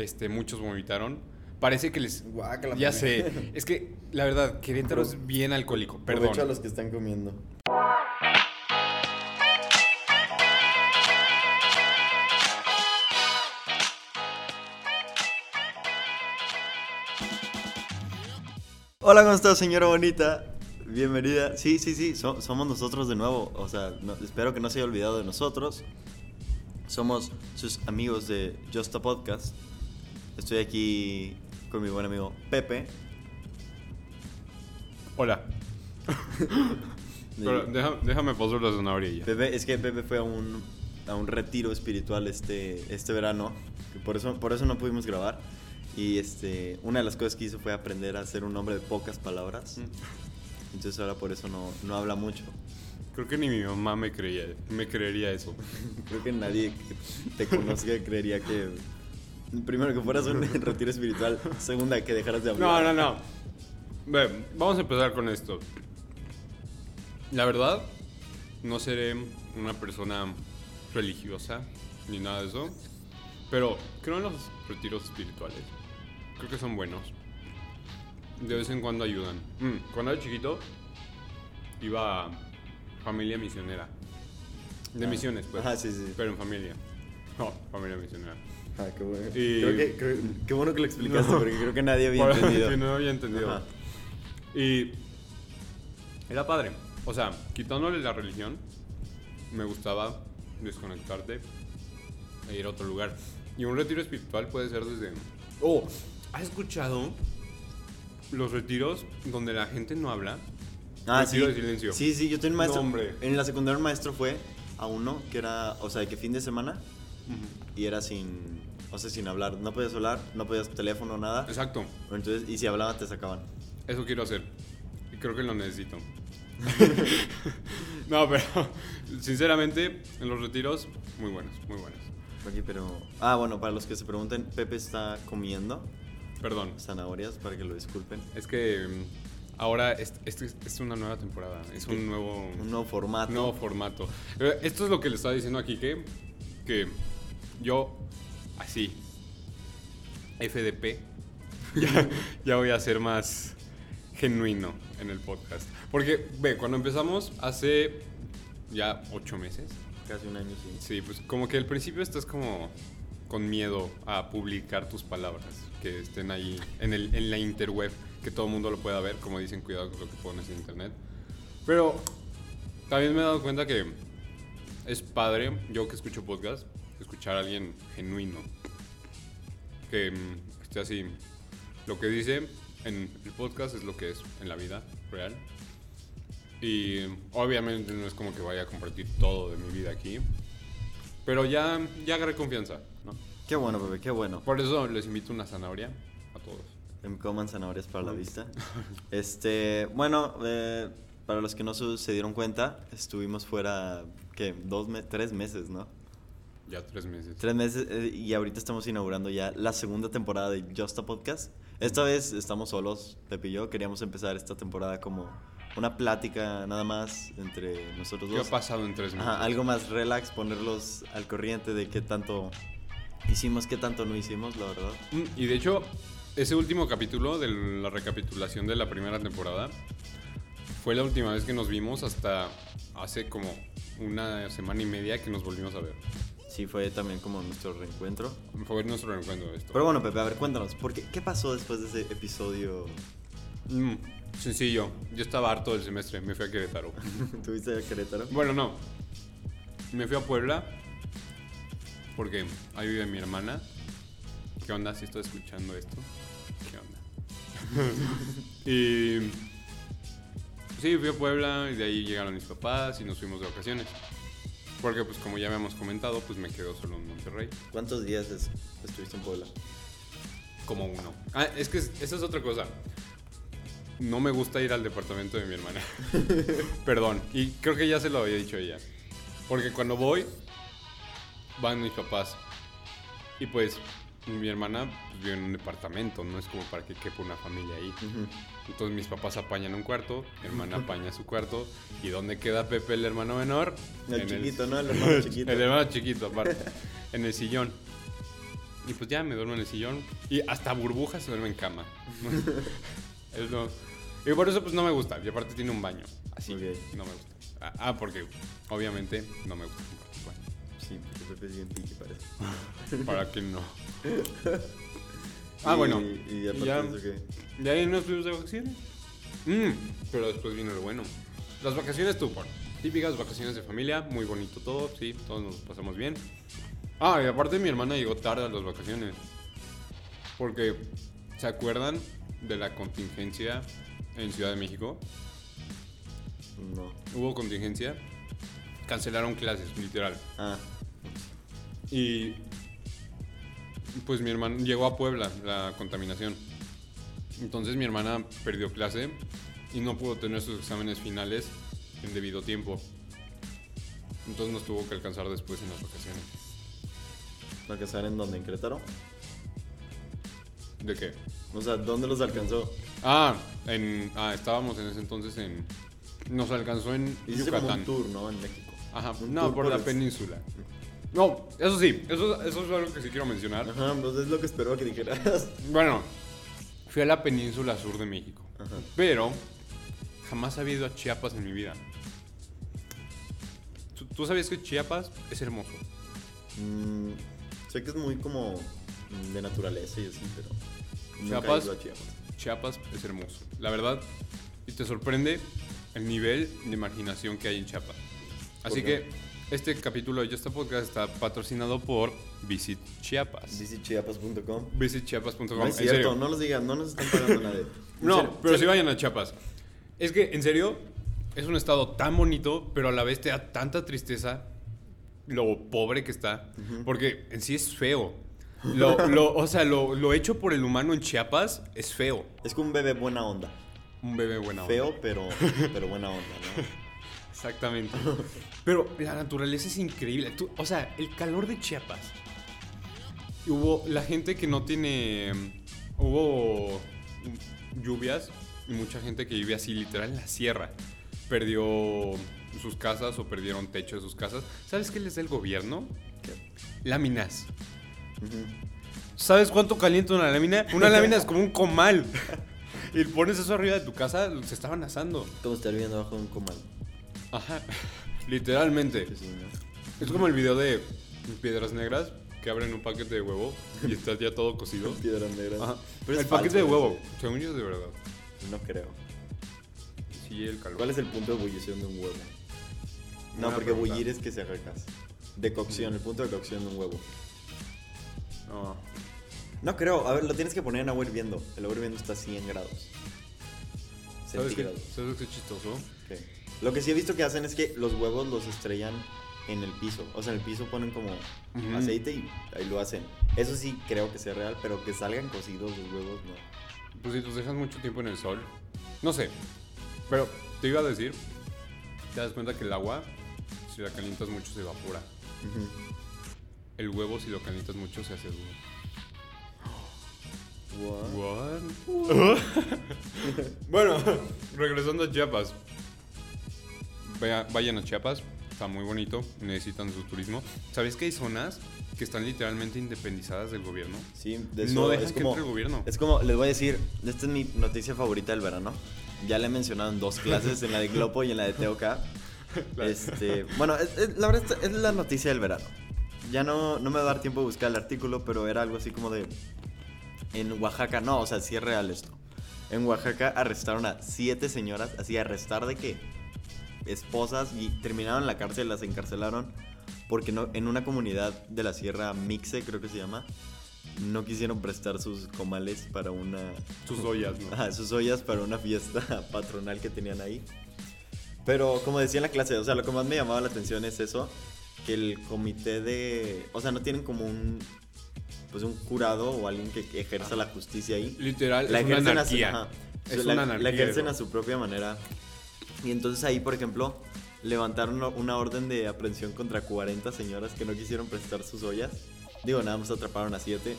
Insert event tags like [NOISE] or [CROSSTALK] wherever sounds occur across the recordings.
este, muchos vomitaron. Parece que les... Guácala, ya sé. Es que, la verdad, Querétaro es bien alcohólico. Perdón. Aprovecho a los que están comiendo. Hola, ¿cómo estás, señora bonita? Bienvenida. Sí, sí, sí, so- somos nosotros de nuevo. O sea, no- espero que no se haya olvidado de nosotros. Somos sus amigos de Just a Podcast. Estoy aquí con mi buen amigo Pepe. Hola. [LAUGHS] Pero deja- déjame pasar la zanahoria ya. Pepe, es que Pepe fue a un, a un retiro espiritual este, este verano, que por eso, por eso no pudimos grabar. Y este, una de las cosas que hizo fue aprender a ser un hombre de pocas palabras. Mm. Entonces ahora por eso no, no habla mucho. Creo que ni mi mamá me creía, me creería eso. [LAUGHS] Creo que nadie que te conozca creería que, primero, que fueras un [LAUGHS] retiro espiritual, segunda, que dejaras de No, hablar. no, no. Ve, vamos a empezar con esto. La verdad, no seré una persona religiosa ni nada de eso. Pero creo en los retiros espirituales. Creo que son buenos. De vez en cuando ayudan. Mm, cuando era chiquito, iba a familia misionera. De Ah. misiones, pues. Ajá, sí, sí. Pero en familia. No, familia misionera. Ah, qué bueno. Y- Creo que, creo- qué bueno que lo explicaste, No. porque creo que nadie había [LAUGHS] entendido. que no había entendido. Ajá. Y era padre. O sea, quitándole la religión, me gustaba desconectarte e ir a otro lugar. Y un retiro espiritual puede ser desde... Oh, ¿has escuchado los retiros donde la gente no habla? Ah, sí. Retiro de silencio. Sí, sí, yo tenía un maestro. No. En la secundaria un maestro fue a uno que era, o sea, de que fin de semana y era sin, o sea, sin hablar. No podías hablar, no podías teléfono, nada. Exacto. Entonces, y si hablaba te sacaban. Eso quiero hacer. Y creo que lo necesito. [LAUGHS] [LAUGHS] no, pero sinceramente, en los retiros, muy buenos, muy buenos. Oye, pero... Ah, bueno, para los que se pregunten, Pepe está comiendo Perdón. zanahorias, para que lo disculpen. Es que mm, ahora es, es, es una nueva temporada, es un nuevo, Un nuevo formato. nuevo formato. Eh, Esto es lo que le estaba diciendo aquí, que, que yo, así, FDP, [LAUGHS] ya, ya voy a ser más genuino en el podcast. Porque, ve, cuando empezamos hace ya ocho meses, Casi un año, sí. Sí, pues como que al principio estás como con miedo a publicar tus palabras, que estén ahí en, el, en la interweb, que todo el mundo lo pueda ver, como dicen, cuidado con lo que pones en internet. Pero también me he dado cuenta que es padre, yo que escucho podcast, escuchar a alguien genuino, que mm, esté así. Lo que dice en el podcast es lo que es en la vida real. Y obviamente no es como que vaya a compartir todo de mi vida aquí. Pero ya, ya agarré confianza, ¿no? Qué bueno, Pepe, qué bueno. Por eso les invito una zanahoria a todos. Coman zanahorias para la vista. [LAUGHS] Este, bueno, eh, para los que no se, se dieron cuenta, estuvimos fuera, ¿qué? Dos, me- tres meses, ¿no? Ya tres meses. Tres meses eh, y ahorita estamos inaugurando ya la segunda temporada de Just a Podcast. Esta vez estamos solos, Pepe y yo. Queríamos empezar esta temporada como una plática nada más entre nosotros ¿Qué ha dos. pasado en tres meses? Ajá, algo más relax, ponerlos al corriente de qué tanto hicimos, qué tanto no hicimos, la verdad. Mm, Y de hecho, ese último capítulo de la recapitulación de la primera temporada fue la última vez que nos vimos hasta hace como una semana y media que nos volvimos a ver. Sí, fue también como nuestro reencuentro. Fue nuestro reencuentro esto. Pero bueno, Pepe, a ver, cuéntanos, ¿por qué, ¿qué pasó después de ese episodio? Mm, sencillo, yo estaba harto del semestre, me fui a Querétaro. [LAUGHS] ¿Tuviste a Querétaro? Bueno, no. Me fui a Puebla porque ahí vive mi hermana. ¿Qué onda si estoy escuchando esto? ¿Qué onda? [LAUGHS] y sí, fui a Puebla y de ahí llegaron mis papás y nos fuimos de vacaciones. Porque pues como ya habíamos comentado, pues me quedo solo en Monterrey. ¿Cuántos días es- estuviste en Puebla? Como uno. Ah, es que es- esa es otra cosa. No me gusta ir al departamento de mi hermana. [LAUGHS] Perdón. Y creo que ya se lo había dicho ella. Porque cuando voy, van mis papás. Y pues mi hermana pues, vive en un departamento. No es como para que quepa una familia ahí. Entonces mis papás apañan un cuarto, mi hermana apaña su cuarto. ¿Y dónde queda Pepe, el hermano menor? El En chiquito, ¿no? El [LAUGHS] hermano chiquito. El hermano chiquito, aparte. en el sillón. Y pues ya me duermo en el sillón. Y hasta burbujas se duerme en cama. [LAUGHS] Es lo- Y por eso pues no me gusta. Y aparte tiene un baño. Así. Ok. No me gusta. Ah, Ah, porque obviamente no me gusta. Sí, porque Pepe es bien piqui. Para que no. [LAUGHS] Ah, Y- bueno. Y, aparte ya- de eso, ¿qué? De ahí nos fuimos de vacaciones. Mm, pero después vino lo bueno. Las vacaciones tú, por típicas vacaciones de familia, muy bonito todo, sí, todos nos pasamos bien. Ah, y aparte mi hermana llegó tarde a las vacaciones. Porque, ¿se acuerdan de la contingencia en Ciudad de México? No. Hubo contingencia, cancelaron clases, literal. Ah, Y pues mi hermana llegó a Puebla la contaminación. Entonces mi hermana perdió clase y no pudo tener sus exámenes finales en debido tiempo. Entonces nos tuvo que alcanzar después en las vacaciones. ¿lo que en dónde? ¿En Querétaro? ¿De qué? O sea, ¿dónde los alcanzó? Ah, en, ah, estábamos en ese entonces en... Nos alcanzó en como Yucatán. un tour, ¿no? En México. Ajá, Un no, por por la el- península. No, eso sí, eso, eso es algo que sí quiero mencionar. Ajá, pues es lo que esperaba que dijeras. Bueno, fui a la península sur de México. Ajá. Pero jamás había ido a Chiapas en mi vida. ¿Tú, tú sabías que Chiapas es hermoso? Mm, sé que es muy como de naturaleza y así, pero nunca he Chiapas. ido a Chiapas. Chiapas es hermoso. La verdad, y te sorprende el nivel de marginación que hay en Chiapas. Así ¿Por que? Este capítulo de Ya está podcast está patrocinado por Visit Chiapas. visitchiapas.com. VisitChiapas.com. No es serio. cierto, no los digan, no nos están pagando nadie. [LAUGHS] No, serio, pero serio. sí vayan a Chiapas. Es que, en serio, es un estado tan bonito, pero a la vez te da tanta tristeza lo pobre que está. Porque en sí es feo. Lo, lo- o sea, lo, lo hecho por el humano en Chiapas es feo. Es que un bebé buena onda. Un bebé buena onda. Feo, pero, pero buena onda, ¿no? [LAUGHS] Exactamente. Pero la naturaleza es increíble. Tú- o sea, el calor de Chiapas. Hubo la gente que no tiene. Hubo lluvias y mucha gente que vive así, literal, en la sierra. Perdió sus casas o perdieron techo de sus casas. ¿Sabes qué les da el gobierno? Láminas. ¿Sabes cuánto calienta una lámina? Una lámina es como un comal. [LAUGHS] Y pones eso arriba de tu casa, se estaban asando. Como estar viviendo bajo un comal. Ajá. Literalmente. Sí, sí, ¿no? Es como el video de Piedras Negras que abren un paquete de huevo y está ya todo cocido. [LAUGHS] Piedra negra. Ajá. Pero el paquete de huevo, según yo es de verdad. No creo. Sí, el calor. ¿Cuál es el punto de ebullición de un huevo? No, porque pregunta. bullir es que se gas. De cocción, el punto de cocción de un huevo. No. No creo, a ver, lo tienes que poner en agua hirviendo. El agua hirviendo está a 100 grados. ¿Sabes qué. ¿Sabes qué chistoso? Lo que sí he visto que hacen es que los huevos los estrellan en el piso. O sea, en el piso ponen como aceite y ahí lo hacen. Eso sí creo que sea real, pero que salgan cocidos los huevos, no. Pues si los dejas mucho tiempo en el sol. No sé. Pero te iba a decir, te das cuenta que el agua, si la calientas mucho, se evapora. Ujú. El huevo, si lo calientas mucho, se hace duro. What? What? [LAUGHS] bueno, [LAUGHS] regresando a Chiapas. Vaya- vayan a Chiapas, está muy bonito, necesitan su turismo. ¿Sabes que hay zonas que están literalmente independizadas del gobierno? Sí, de No eso dejan es que como, entre el gobierno. Es como, les voy a decir, esta es mi noticia favorita del verano. Ya la he mencionado en dos [LAUGHS] clases, en la de Glopo y en la de TOK. [LAUGHS] Este, bueno, es- es- la verdad es, es la noticia del verano. Ya no, no me va a dar tiempo de buscar el artículo, pero era algo así como de... En Oaxaca, no, o sea, sí es real esto. En Oaxaca arrestaron a siete señoras, así arrestar de qué? Esposas y terminaron en la cárcel, las encarcelaron porque no, en una comunidad de la Sierra Mixe, creo que se llama, no quisieron prestar sus comales para una... Sus ollas, ¿no? Ajá, sus ollas para una fiesta [LAUGHS] patronal que tenían ahí. Pero como decía en la clase, o sea, lo que más me llamaba la atención es eso, que el comité de... O sea, no tienen como un... Pues un jurado o alguien que ejerza la justicia ahí. Literal, La es una su, ajá. Es la, una anarquía. la ejercen a su propia manera. Y entonces ahí, por ejemplo, levantaron una- orden de aprehensión contra 40 señoras que no quisieron prestar sus ollas. Digo, nada más atraparon a 7.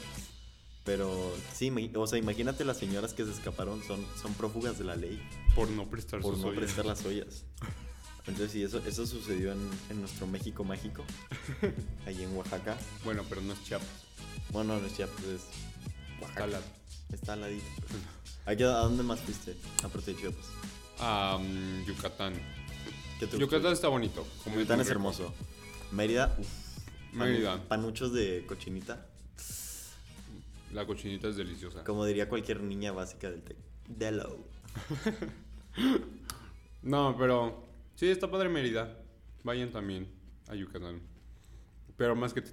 Pero sí, o sea, imagínate las señoras que se escaparon, son, son prófugas de la ley Por no prestar por sus no ollas. prestar las ollas. [LAUGHS] Entonces sí, eso, eso sucedió en, en nuestro México mágico, [LAUGHS] ahí en Oaxaca. Bueno, pero no es Chiapas. Bueno, no es Chiapas, es Está la- Está al ladito. ¿A, ¿A dónde más fuiste? Aparte de Chiapas. A mm, Yucatán. ¿Qué te Yucatán está bonito. como Yucatán es rico. hermoso. Mérida, uff. Mérida. Panuchos de cochinita. La cochinita es deliciosa. Como diría cualquier niña básica del TEC. Delo. [LAUGHS] No, pero sí, está padre Mérida. Vayan también a Yucatán. Pero más que...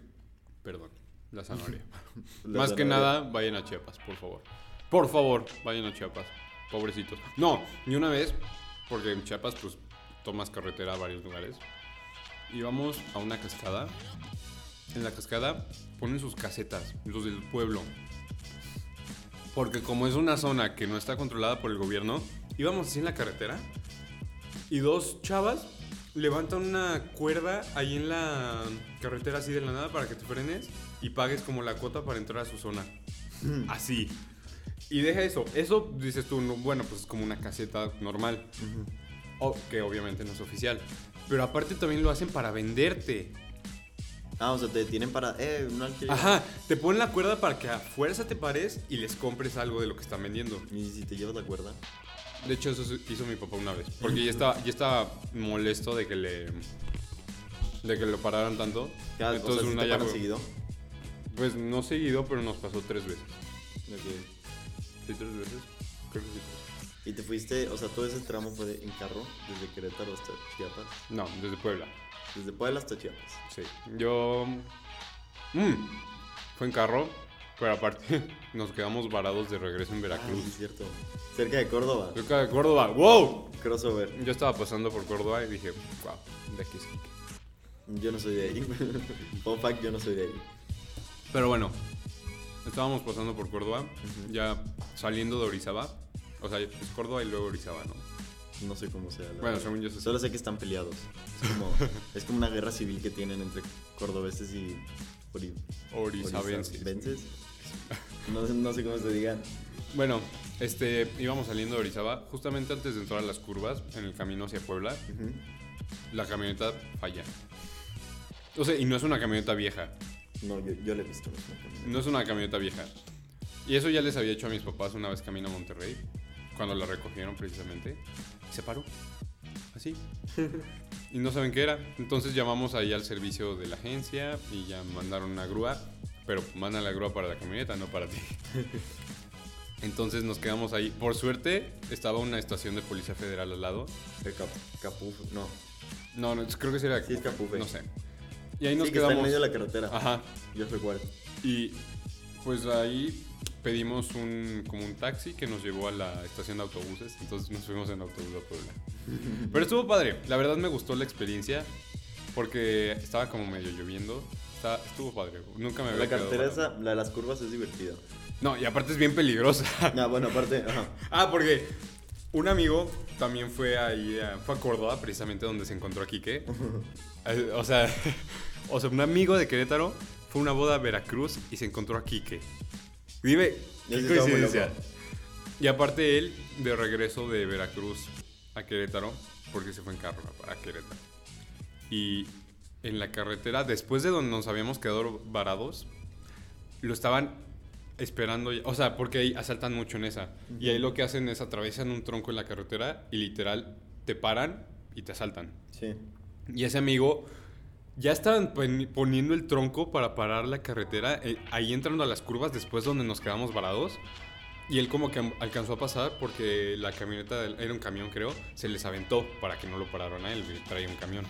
Perdón, la zanahoria. [LAUGHS] La más que nada, vayan a Chiapas, por favor. Por favor, vayan a Chiapas. Pobrecitos. No, ni una vez, porque en Chiapas, pues, tomas carretera a varios lugares. Íbamos a una cascada. En la cascada ponen sus casetas, los del pueblo. Porque como es una zona que no está controlada por el gobierno, íbamos así en la carretera y dos chavas levantan una cuerda ahí en la carretera así de la nada para que te frenes y pagues como la cuota para entrar a su zona. Así. Y deja eso. Eso dices tú, no, bueno, pues es como una caseta normal. O- que obviamente no es oficial. Pero aparte también lo hacen para venderte. Ah, o sea, te tienen para. Eh, no alquiler. Ajá, te ponen la cuerda para que a fuerza te pares y les compres algo de lo que están vendiendo. Y si te llevas la cuerda. De hecho, eso hizo mi papá una vez. Porque ya estaba, ya estaba molesto de que le. de que lo pararan tanto. Entonces o sea, ¿sí una te ya seguido. Pues no seguido, pero nos pasó tres veces. Ok. ¿Sí, tres veces? Creo que sí. tres. Y te fuiste, o sea, todo ese tramo fue de- en carro, desde Querétaro hasta Chiapas. No, desde Puebla. Desde Puebla hasta Chiapas. Sí. Yo. mm, fue en carro, pero aparte [LAUGHS] nos quedamos varados de regreso en Ah, Veracruz. sí, es cierto. Cerca de Córdoba. Cerca de Córdoba. ¡Wow! Crossover. Yo estaba pasando por Córdoba y dije, wow, de aquí es Quique". Yo no soy de ahí. [LAUGHS] Fun fact, yo no soy de ahí. Pero bueno, estábamos pasando por Córdoba, ya saliendo de Orizaba. O sea, es Córdoba y luego Orizaba, ¿no? No sé cómo sea. Bueno, verdad. según yo sé. Solo sé que están peleados. Es como, [LAUGHS] es como una guerra civil que tienen entre cordobeses y ori- Orizabenses. orizabenses. No, sé- no sé cómo se digan. Bueno, este, íbamos saliendo de Orizaba, justamente antes de entrar a las curvas, en el camino hacia Puebla, la camioneta falla. O sea, y no es una camioneta vieja, No, yo, yo le he visto. no es una camioneta. no es una camioneta vieja. Y eso ya les había hecho a mis papás una vez camino a Monterrey, cuando la recogieron precisamente. y Se paró. Así. [LAUGHS] Y no saben qué era. Entonces llamamos ahí al servicio de la agencia y ya mandaron una grúa. Pero mandan la grúa para la camioneta, no para ti. [LAUGHS] Entonces nos quedamos ahí. Por suerte estaba una estación de policía federal al lado. El cap, Capuf, no. No, no, creo que. Sí, Capufe. No sé. Y ahí nos sí, que está en medio de la carretera. Ajá. Yo cuál. Y pues ahí pedimos un, como un taxi que nos llevó a la estación de autobuses. Entonces nos fuimos en autobús a Puebla. [LAUGHS] Pero estuvo padre. La verdad me gustó la experiencia porque estaba como medio lloviendo. Estuvo padre. Nunca me había La carretera esa, la de las curvas es divertida. No, y aparte es bien peligrosa. No, bueno, aparte, ajá. ah, porque un amigo también fue ahí, a, fue a Córdoba, precisamente donde se encontró a Quique. [LAUGHS] Eh, o sea, [LAUGHS] o sea, un amigo de Querétaro fue a una boda a Veracruz y se encontró a Quique. Dime, qué coincidencia. Y aparte él, de regreso de Veracruz a Querétaro, porque se fue en carro a Querétaro. Y en la carretera, después de donde nos habíamos quedado varados, lo estaban esperando, o sea, porque ahí asaltan mucho en esa. Y ahí lo que hacen es atraviesan un tronco en la carretera y literal te paran y te asaltan. Sí. Y ese amigo ya estaban pon- poniendo el tronco para parar la carretera, eh, ahí entrando a las curvas después donde nos quedamos varados. Y él como que alcanzó a pasar porque la camioneta, del- era un camión creo, se les aventó para que no lo pararan a él, traía un camión.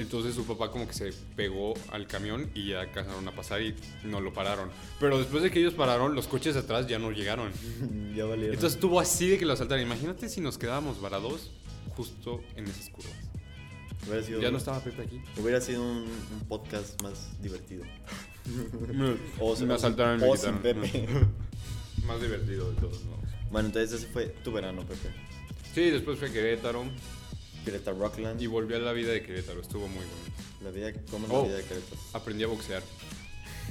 Entonces su papá como que se pegó al camión y ya alcanzaron a pasar y no lo pararon. Pero después de que ellos pararon, los coches atrás ya no llegaron. [LAUGHS] ya valieron. Entonces estuvo así de que lo asaltaron. Imagínate si nos quedábamos varados justo en esas curvas. sido, Ya no estaba Pepe aquí. hubiera sido un, un podcast más divertido. [LAUGHS] O se- me asaltaron o sin. Pepe. [LAUGHS] Más divertido de todos modos. Bueno, entonces ese fue tu verano, Pepe. Sí, después fue Querétaro Querétaro Rockland. y volví a la vida de Querétaro. Estuvo muy bueno. La vida, ¿Cómo es Oh. la vida de Querétaro? Aprendí a boxear.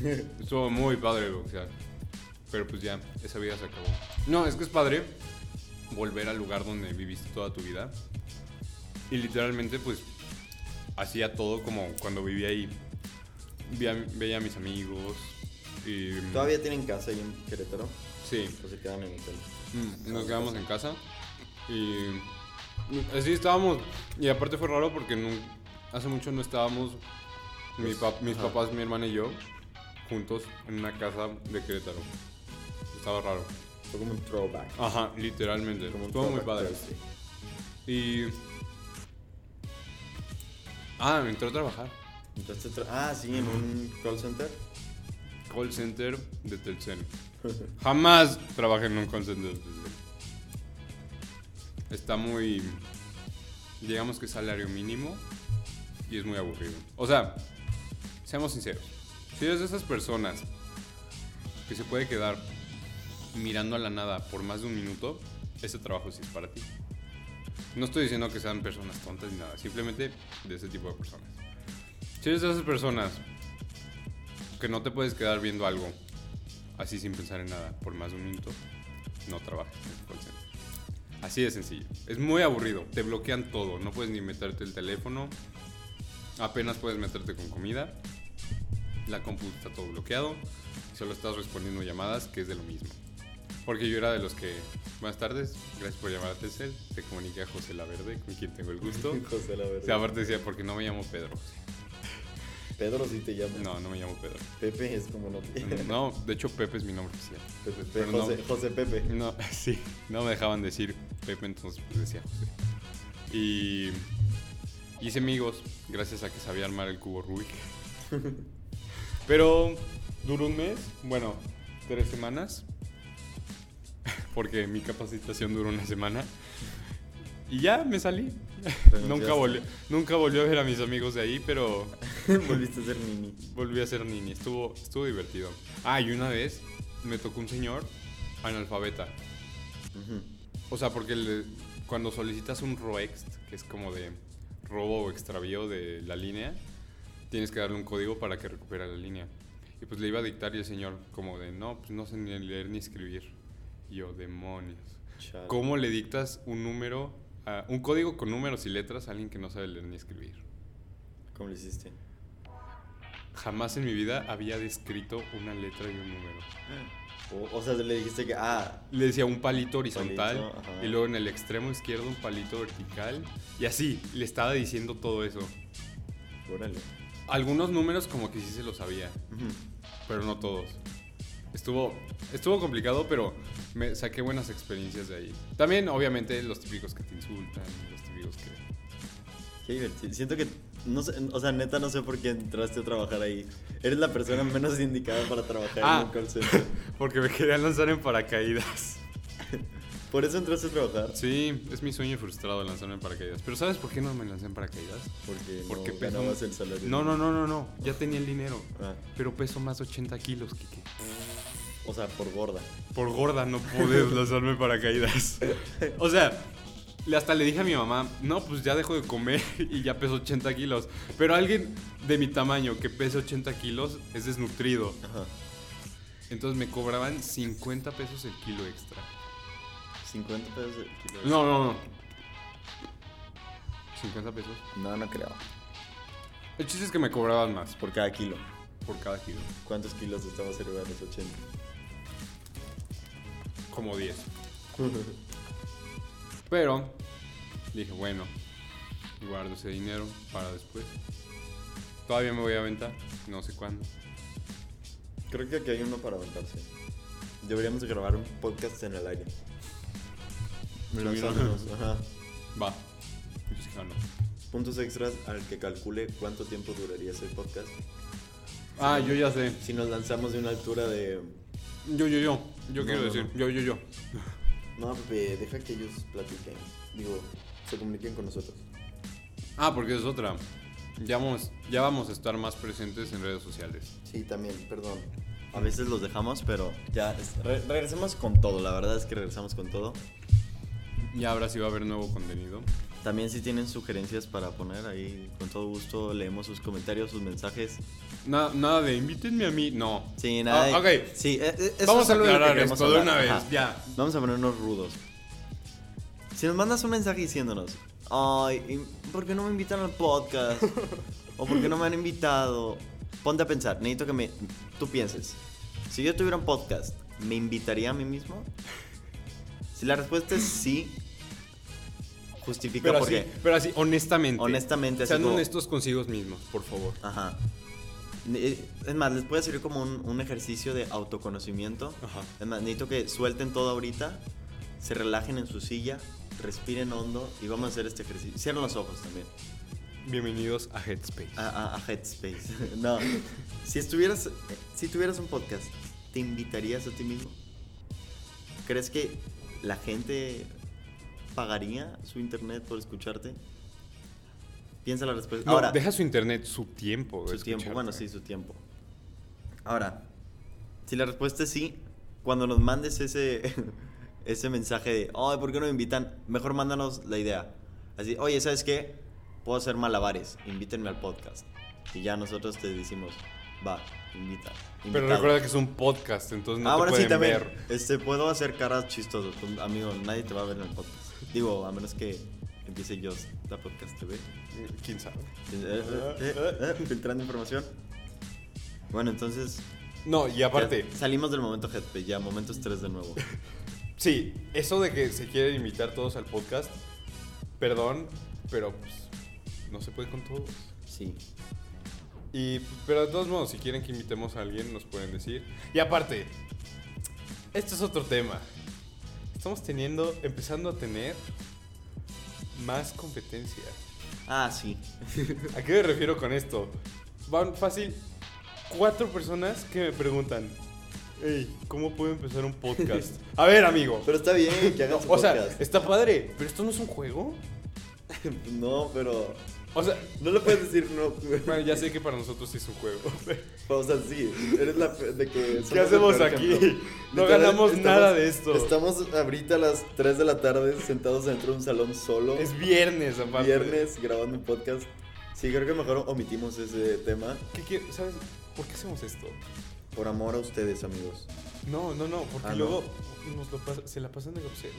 [LAUGHS] Estuvo muy padre boxear. Pero pues ya, esa vida se acabó. No, es que es padre volver al lugar donde viviste toda tu vida. Y literalmente pues hacía todo como cuando vivía ahí. Veía a mis amigos. Y ¿Todavía tienen casa ahí en Querétaro? sí, ¿O se quedan en hotel? mm, nos quedamos en casa. Y así estábamos. Y aparte fue raro porque hace mucho no estábamos mi pap- mis Ajá. papás, mi hermana y yo juntos en una casa de Querétaro. Estaba raro. Fue como un throwback. Ajá, literalmente. Como Estuvo muy padre. Thursday. Y. Ah, entró a trabajar. Entonces, ah, sí, en un call center. Call center de Telcel. [LAUGHS] Jamás trabajé en un call center de Telcel. Está muy. Digamos que salario mínimo y es muy aburrido. O sea, seamos sinceros. Si eres de esas personas que se puede quedar mirando a la nada por más de un minuto, ese trabajo sí es para ti. No estoy diciendo que sean personas tontas ni nada, simplemente de ese tipo de personas. Si eres de esas personas que no te puedes quedar viendo algo así sin pensar en nada por más de un minuto, no trabajes en el. Así de sencillo. Es muy aburrido. Te bloquean todo. No puedes ni meterte el teléfono. Apenas puedes meterte con comida. La compu está todo bloqueado. Solo estás respondiendo llamadas, que es de lo mismo. Porque yo era de los que. Buenas tardes, gracias por llamar a Telcel. Te comuniqué a José Laverde, con quien tengo el gusto. [LAUGHS] José, la O sea, aparte decía, porque no me llamo Pedro. Pedro sí te llama. No, no me llamo Pedro. Pepe es como no te No, de hecho Pepe es mi nombre oficial. Pepe, Pepe, no- José, José Pepe. No, [LAUGHS] sí, no me dejaban decir Pepe, entonces pues decía José. Y hice amigos gracias a que sabía armar el cubo Rubik. [LAUGHS] Pero duró un mes, bueno, tres semanas, [LAUGHS] porque mi capacitación duró una semana. Y ya me salí. [LAUGHS] Nunca, volví, nunca volví a ver a mis amigos de ahí, pero [LAUGHS] Volviste a ser nini. [LAUGHS] volví a ser nini. Estuvo, estuvo divertido. Ah, y una vez me tocó un señor analfabeta. O sea, porque le- cuando solicitas un ROEXT, que es como de robo o extravío de la línea, tienes que darle un código para que recupere la línea. Y pues le iba a dictar y el señor como de, no, pues no sé ni leer ni escribir. Y yo, demonios. Chale. ¿Cómo le dictas un número, a- un código con números y letras a alguien que no sabe leer ni escribir? ¿Cómo lo hiciste? Jamás en mi vida había descrito una letra y un número. O, o sea, le dijiste que, ah, Le decía un palito horizontal Palito, y luego en el extremo izquierdo un palito vertical y así, le estaba diciendo todo eso. órale. Algunos números como que sí se lo sabía, pero no todos. Estuvo, estuvo complicado, pero me saqué buenas experiencias de ahí. También, obviamente, los típicos que te insultan, los típicos que... Qué divertido. Siento que, no sé, o sea, neta no sé por qué entraste a trabajar ahí. Eres la persona menos indicada para trabajar Ah. en un call center. [LAUGHS] Porque me querían lanzar en paracaídas. [LAUGHS] ¿Por eso entraste a trabajar? Sí, es mi sueño frustrado lanzarme en paracaídas. Pero ¿sabes por qué no me lancé en paracaídas? Porque, Porque no peso- ganabas el salario. No, no, no, no, no. Ya tenía el dinero. Ah, Pero peso más de 80 kilos, Kike. O sea, por gorda. Por gorda no pude [LAUGHS] lanzarme paracaídas. O sea, hasta le dije a mi mamá, no, pues ya dejo de comer [LAUGHS] y ya peso 80 kilos. Pero alguien de mi tamaño que pese 80 kilos es desnutrido. Ajá. Entonces me cobraban 50 pesos el kilo extra. 50 pesos el kilo. No, no, no. 50 pesos. No, no creo. El chiste es que me cobraban más Por cada kilo. por cada kilo. ¿Cuántos kilos estabas arriba de los 80? Como 10. [LAUGHS] Pero dije, bueno, guardo ese dinero para después. Todavía me voy a aventar, no sé cuándo. Creo que aquí hay uno para aventarse. Deberíamos de grabar un podcast en el aire. Me lo miro. Lanzándonos, Ajá. Va. Jalo. Puntos extras al que calcule cuánto tiempo duraría ese podcast. Ah, yo ya sé. Si nos lanzamos de una altura de... Yo, yo, yo. Yo No, quiero no, decir. no. Yo, yo, yo. No, Pepe, deja que ellos platiquen. Digo, se comuniquen con nosotros. Ah, porque es otra. Ya vamos, ya vamos a estar más presentes en redes sociales. Sí, también, perdón. A veces los dejamos, pero ya es- re- regresamos con todo. La verdad es que regresamos con todo. Y ahora sí va a haber nuevo contenido. También si tienen sugerencias para poner ahí, con todo gusto leemos sus comentarios, sus mensajes. Nada, nada de invítenme a mí. No. Sí, nada. de- Ah, ok. Sí, eh, Vamos a que aclarar queremos esto de una vez. Ajá. Ya. Vamos a ponernos rudos. Si nos mandas un mensaje diciéndonos, ay, ¿y ¿por qué no me invitan al podcast? o ¿por qué no me han invitado? Ponte a pensar, necesito que me, tú pienses. Si yo tuviera un podcast, ¿me invitaría a mí mismo? Si la respuesta es sí, justifica Pero por así, qué. pero así, honestamente. Honestamente, así Sean como- honestos consigo mismos, por favor. Ajá. Es más, les puede servir como un, un ejercicio de autoconocimiento. Ajá. Es más, necesito que suelten todo ahorita, se relajen en su silla, respiren hondo y vamos a hacer este ejercicio. Cierren los ojos también. Bienvenidos a Headspace. A, a- a Headspace. [LAUGHS] no. Si estuvieras, si tuvieras un podcast, ¿te invitarías a ti mismo? ¿Crees que la gente pagaría su internet por escucharte? Piensa la respuesta. No, Ahora, deja su internet, su tiempo. su tiempo, bueno, sí, su tiempo. Ahora, si la respuesta es sí, cuando nos mandes ese, [LAUGHS] ese mensaje de, ay, ¿por qué no me invitan? Mejor mándanos la idea. Así, oye, ¿sabes qué? Puedo hacer malabares, invítenme al podcast. Y ya nosotros te decimos, va, invita. Pero invitado". recuerda que es un podcast, entonces no ah, te bueno, sí, pueden también. ver. Este, puedo hacer caras chistosas. Amigo, nadie te va a ver en el podcast. Digo, a menos que empiece yo la podcast TV. ¿Quién sabe? Eh, eh, eh, filtrando información. Bueno, entonces. No, y aparte, salimos del momento Headspace, ya, momento estrés de nuevo. [LAUGHS] sí, eso de que se quieren invitar todos al podcast, perdón, pero pues no se puede con todos. Sí. Y, pero de todos modos, si quieren que invitemos a alguien, nos pueden decir. Y aparte, este es otro tema. Estamos teniendo, empezando a tener más competencia. Ah, sí. [LAUGHS] ¿A qué me refiero con esto? Van fácil cuatro personas que me preguntan, hey, ¿cómo puedo empezar un podcast? [LAUGHS] A ver, amigo. Pero está bien que hagan su O sea, podcast. está padre, pero esto no es un juego. [LAUGHS] No, pero. O sea, No le puedes decir no. bueno, ya sé que para nosotros sí es un juego. [LAUGHS] O sea, sí. Eres la de que. ¿Qué hacemos aquí? ejemplo. [LAUGHS] No Literal, ganamos estamos- nada de esto. Estamos ahorita a las 3 de la tarde sentados dentro de un salón solo. Es viernes, aparte. viernes grabando un podcast. Sí, creo que mejor omitimos ese tema. ¿Qué ¿Sabes por qué hacemos esto? Por amor a ustedes, amigos. No, no, no, porque Ah, ¿no? luego nos lo pas- se la pasan de grosero.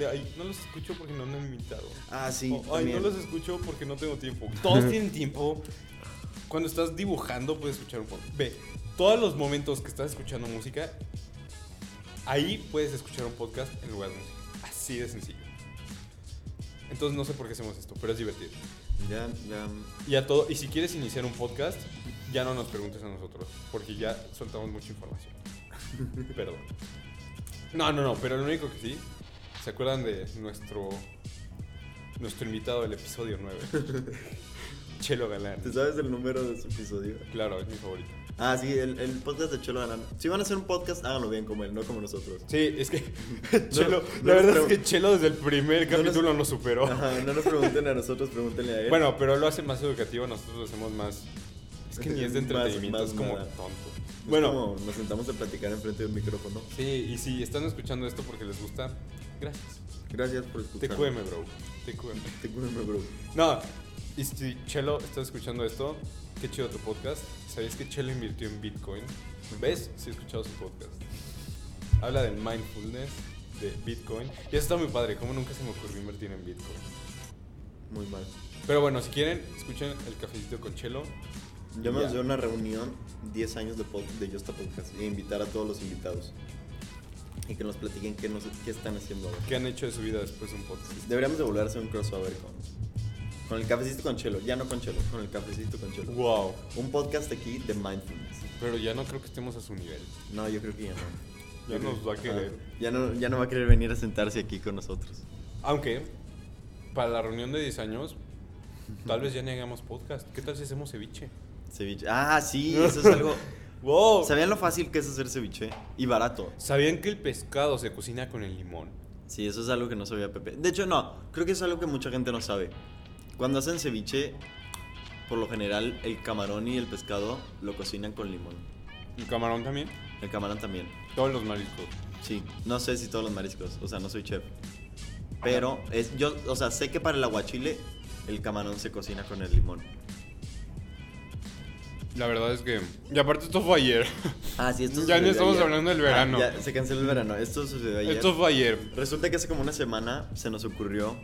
De no los escucho porque no me han invitado. Ah, sí. O, ay, no los escucho porque no tengo tiempo. Todos tienen tiempo. Cuando estás dibujando puedes escuchar un podcast. Ve, todos los momentos que estás escuchando música, ahí puedes escuchar un podcast en lugar de música. Así de sencillo. Entonces no sé por qué hacemos esto, pero es divertido. Ya, ya. Y a todo, y si quieres iniciar un podcast, ya no nos preguntes a nosotros, porque ya soltamos mucha información. [LAUGHS] Perdón. No, no, no, pero lo único que sí, ¿se acuerdan de nuestro nuestro invitado del episodio 9? [LAUGHS] Chelo Galán. ¿Te sabes el número de su episodio? Claro, es mi favorito. Ah, sí, el, el podcast de Chelo Galán. Si van a hacer un podcast, háganlo bien como él, no como nosotros. Sí, es que [LAUGHS] Chelo, no la verdad es que Chelo desde el primer no nos- capítulo nos superó. Ajá, no nos pregunten a nosotros, pregúntenle a él. Bueno, pero lo hace más educativo, nosotros lo hacemos más... Es que ni es de Más- entretenimiento, más es como nada. tonto. Es Bueno, como nos sentamos a platicar enfrente de un micrófono. Sí, y si están escuchando esto porque les gusta, gracias. Gracias por escuchar. TQM, bro. TQM. TQM, bro. No, y si Chelo estás escuchando esto, qué chido tu podcast. ¿Sabías que Chelo invirtió en Bitcoin? ¿Ves? Sí he escuchado su podcast. Habla del mindfulness, de Bitcoin. Y eso está muy padre, como nunca se me ocurrió invertir en Bitcoin. Muy mal. Pero bueno, si quieren, escuchen el cafecito con Chelo. Yo me Ya. hacer una reunión 10 años de, pod- de Yosta Podcast e invitar a todos los invitados. Y que nos platiquen qué, nos, qué están haciendo ahora. ¿Qué han hecho de su vida después de un podcast? Deberíamos de volver a hacer un crossover con, con el cafecito con Chelo. Ya no con Chelo, con el cafecito con Chelo. Wow. Un podcast aquí de mindfulness. Pero ya no creo que estemos a su nivel. No, yo creo que ya no. Ya Yo nos va a querer. Ah, ya, no, ya no va a querer venir a sentarse aquí con nosotros. Aunque, para la reunión de 10 años, tal vez ya ni hagamos podcast. ¿Qué tal si hacemos ceviche? Ceviche. Ah, sí, [LAUGHS] eso es algo. ¡Wow! ¿Sabían lo fácil que es hacer ceviche? Y barato. ¿Sabían que el pescado se cocina con el limón? Sí, eso es algo que no sabía Pepe. De hecho, no, creo que es algo que mucha gente no sabe. Cuando hacen ceviche, por lo general, el camarón y el pescado lo cocinan con limón. ¿El camarón también? El camarón también. Todos los mariscos. Sí, no sé si todos los mariscos, o sea, no soy chef. Pero es yo, o sea, sé que para el aguachile el camarón se cocina con el limón. La verdad es que... Y aparte esto fue ayer. Ah, sí, esto [LAUGHS] Ya no estamos ayer. hablando del Ah, verano. ya, se canceló el verano. Esto sucedió ayer. Esto fue ayer. Resulta que hace como una semana se nos ocurrió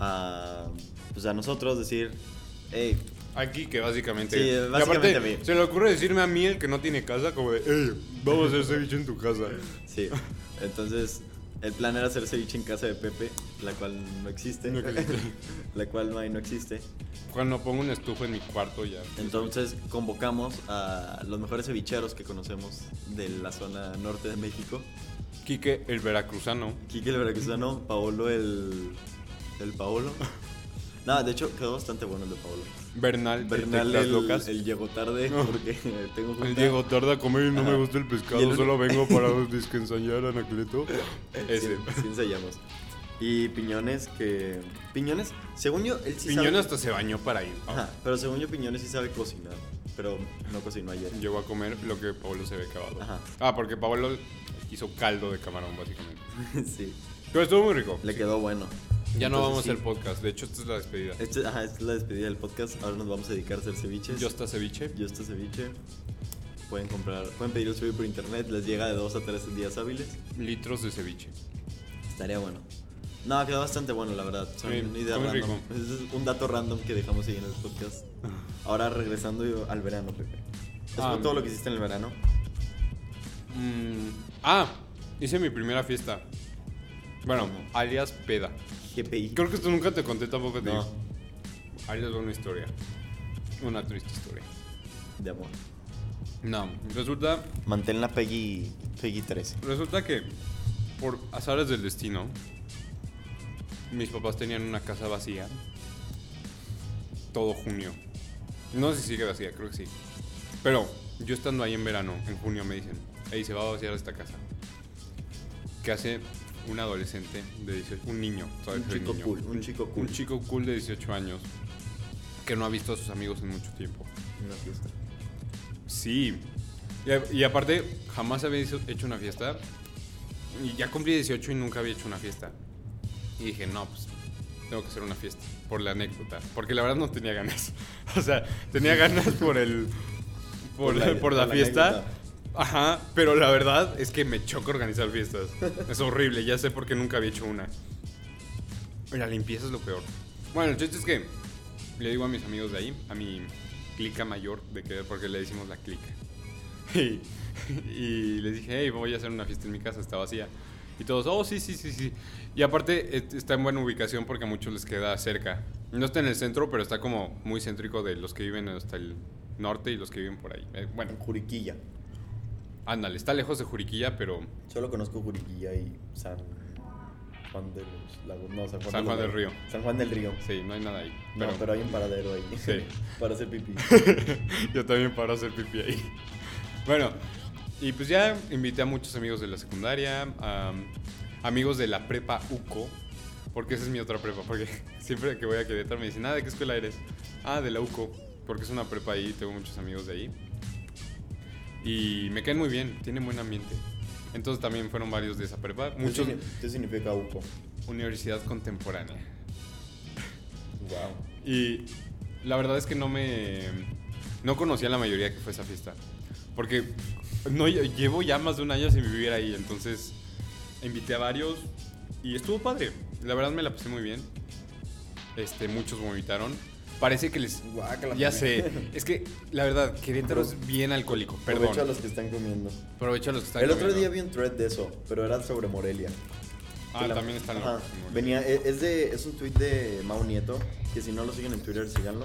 a, pues a nosotros decir, hey, Aquí que básicamente. Sí, Y básicamente aparte, a mí. Se le ocurre decirme a mí, el que no tiene casa, como de, hey, vamos a hacer ceviche en tu casa. Sí. Entonces, el plan era hacer ceviche en casa de Pepe, la cual no existe. No existe. [LAUGHS] la cual no hay, no existe. Cuando pongo un estufa en mi cuarto ya. Entonces convocamos a los mejores cevicheros que conocemos de la zona norte de México. Quique, el veracruzano. Kike el veracruzano, [LAUGHS] Paolo el... el Paolo. [LAUGHS] Nada, de hecho quedó bastante bueno el de Paolo. Bernal, Bernal el, Locas. el llegó tarde No. porque [LAUGHS] tengo junta. El Diego tarda a comer y no me gusta el pescado, el- solo vengo para [LAUGHS] ensayar Anacleto. Ese. Sí, sí ensayamos. Y Piñones que... Piñones, según yo, él sí Piñón sabe... hasta se bañó para ir. Ajá, pero según yo Piñones sí sabe cocinar, pero no cocinó ayer. Llegó a comer lo que Pablo se ve acabado. Ajá. Ah, porque Pablo hizo caldo de camarón, básicamente. [LAUGHS] sí, Pero estuvo muy rico. le quedó bueno. Ya no Entonces, vamos a sí. hacer podcast. De hecho, esta es la despedida. Este, ajá, esta es la despedida del podcast. Ahora nos vamos a dedicar a hacer ceviches. Yo hasta ceviche. Yo este ceviche. Pueden comprar, pueden pedir el ceviche por internet. Les llega de dos a tres días hábiles. Litros de ceviche. Estaría bueno. No, quedó bastante bueno, la verdad. Son Sí, está random. es un dato random que dejamos ahí en el podcast. Ahora regresando yo al verano, Pepe. Eso Ah, fue todo lo que hiciste en el verano. Mm, ah, hice mi primera fiesta. Bueno, ¿Cómo? alias peda. GPI. Creo que esto nunca te conté tampoco. Te No. digo. Ahí les va una historia. Una triste historia. De amor. No, resulta, Mantén la Peggy, Peggy 13. resulta que por azares del destino, mis papás tenían una casa vacía todo junio. No sé si sigue vacía, creo que sí. Pero yo estando ahí en verano, en junio, me dicen, hey, se va a vaciar esta casa. ¿Qué hace un adolescente de 18, un niño, todavía Un chico niño. cool, un chico cool. Un chico cool de 18 años que no ha visto a sus amigos en mucho tiempo. Una fiesta. Sí. Y, a- y aparte, jamás había hecho una fiesta. Y ya cumplí 18 y nunca había hecho una fiesta. Y dije, no, pues tengo que hacer una fiesta. Por la anécdota. Porque la verdad no tenía ganas. [LAUGHS] O sea, tenía ganas por el. Por, Por la- por la por la fiesta. Ajá, pero la verdad es que me choca organizar fiestas. Es horrible, ya sé por qué nunca había hecho una. La limpieza es lo peor. Bueno, el chiste es que le digo a mis amigos de ahí, a mi clica mayor, de que porque le decimos la clica. [LAUGHS] Y, y les dije, hey, voy a hacer una fiesta en mi casa, está vacía. Y todos, oh, sí, sí, sí, sí. Y aparte está en buena ubicación porque a muchos les queda cerca. No está en el centro, pero está como muy céntrico de los que viven hasta el norte y los que viven por ahí. Eh, bueno, En Juriquilla. Ándale, está lejos de Juriquilla, pero Solo conozco Juriquilla y San Juan de los Lagos. No, San Juan, San de Juan los del Lagos. San Juan del Río. sí, no hay nada ahí. No, pero hay un paradero ahí. [LAUGHS] Sí. [LAUGHS] Para hacer pipí. [LAUGHS] Yo también paro a hacer pipí ahí. Bueno, y pues ya invité a muchos amigos de la secundaria, amigos de la prepa UCO, porque esa es mi otra prepa, porque siempre que voy a Querétaro me dicen, ah, ¿de qué escuela eres? Ah, de la UCO, porque es una prepa ahí, tengo muchos amigos de ahí. Y me caen muy bien, tienen buen ambiente. Entonces también fueron varios de esa prepa, muchos ¿Qué signi- ¿Qué significa UCO? universidad contemporánea. Wow. Y la verdad es que no me. No conocía a la mayoría que fue esa fiesta. Porque no, llevo ya más de un año sin vivir ahí. Entonces invité a varios y estuvo padre. La verdad me la pasé muy bien. Este, muchos vomitaron. Parece que les. Guácala, Ya sé. Es que la verdad, Querétaro es bien alcohólico. Perdón. Aprovecho a los que están comiendo. Aprovecho a los que están El otro día vi un thread de eso, pero era sobre Morelia. Ah, la- también están Ajá. bien. Venía, e- es, de, es un tweet de Mau Nieto, que si no lo siguen en Twitter, síganlo.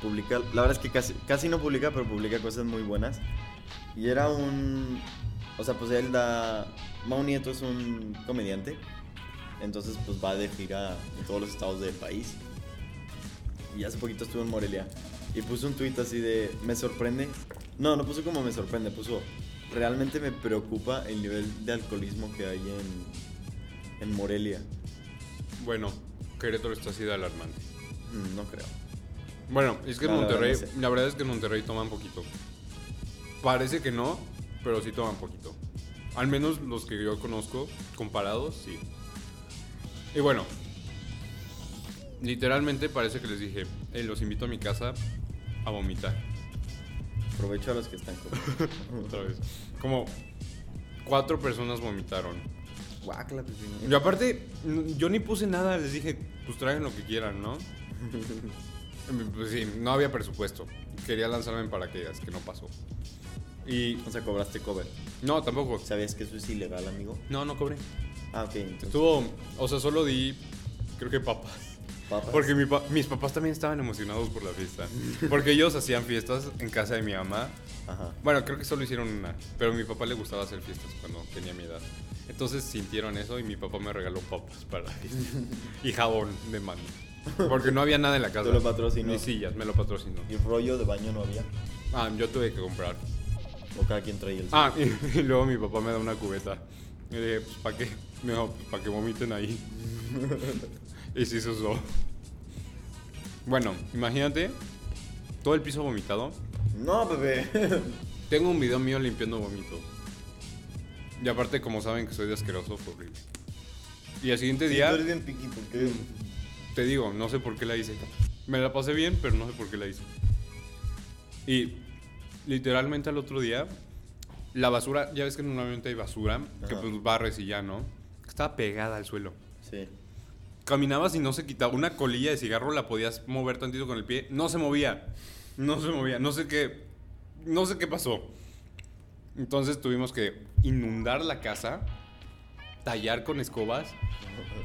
Publica, la verdad es que casi, casi no publica, pero publica cosas muy buenas. Y era un... O sea, pues él da... Mau Nieto es un comediante. Entonces, pues va de gira en todos los estados del país. Y hace poquito estuvo en Morelia. Y puso un tweet así de... Me sorprende. No, no puso como me sorprende, puso... Realmente me preocupa el nivel de alcoholismo que hay en, en Morelia. Bueno, Querétaro está así de alarmante. Mm, no creo. Bueno, es que en Monterrey, verdad no sé. la verdad es que en Monterrey toman poquito. Parece que no, pero sí toman poquito. Al menos los que yo conozco, comparados, sí. Y bueno, literalmente parece que les dije, "Hey, los invito a mi casa a vomitar. Aprovecho a los que están comiendo. [LAUGHS] Otra vez. Como cuatro personas vomitaron. Guácala, pepino. Y aparte, yo ni puse nada, les dije, pues traigan lo que quieran, ¿no? [LAUGHS] Pues sí, no había presupuesto. Quería lanzarme en paracaídas, que no pasó. Y. O sea, cobraste cover. No, tampoco. ¿Sabías que eso es ilegal, amigo? No, no cobré. Ah, ok. Entonces, Estuvo. O sea, solo di. Creo que papas. Papas. Porque mi pa- mis papás también estaban emocionados por la fiesta. [LAUGHS] Porque ellos hacían fiestas en casa de mi mamá. Ajá. Bueno, creo que solo hicieron una. Pero a mi papá le gustaba hacer fiestas cuando tenía mi edad. Entonces sintieron eso y mi papá me regaló papas para la fiesta. [LAUGHS] y jabón de mano. Porque no había nada en la casa. Te lo patrocinó. Ni sillas, me lo patrocinó. ¿Y rollo de baño no había? Ah, yo tuve que comprar. ¿O cada quien traía el Ah, y, [LAUGHS] y luego mi papá me da una cubeta. Y le dije, pues, ¿para qué? Me dijo, pues, para que vomiten ahí. Y sí se usó. Bueno, imagínate, todo el piso vomitado. No, bebé. [LAUGHS] Tengo un video mío limpiando vómito. Y aparte, como saben que soy de asqueroso, fue horrible. Y al siguiente Sí, día, tú eres bien piqui, ¿por qué? te digo, no sé por qué la hice. Me la pasé bien, pero no sé por qué la hice. Y literalmente al otro día, la basura, ya ves que normalmente hay basura, que Ajá. pues barres y ya, ¿no? Estaba pegada al suelo. Sí. Caminabas y no se quitaba. Una colilla de cigarro la podías mover tantito con el pie. No se movía. No se movía. No sé qué. No sé qué pasó. Entonces tuvimos que inundar la casa, tallar con escobas,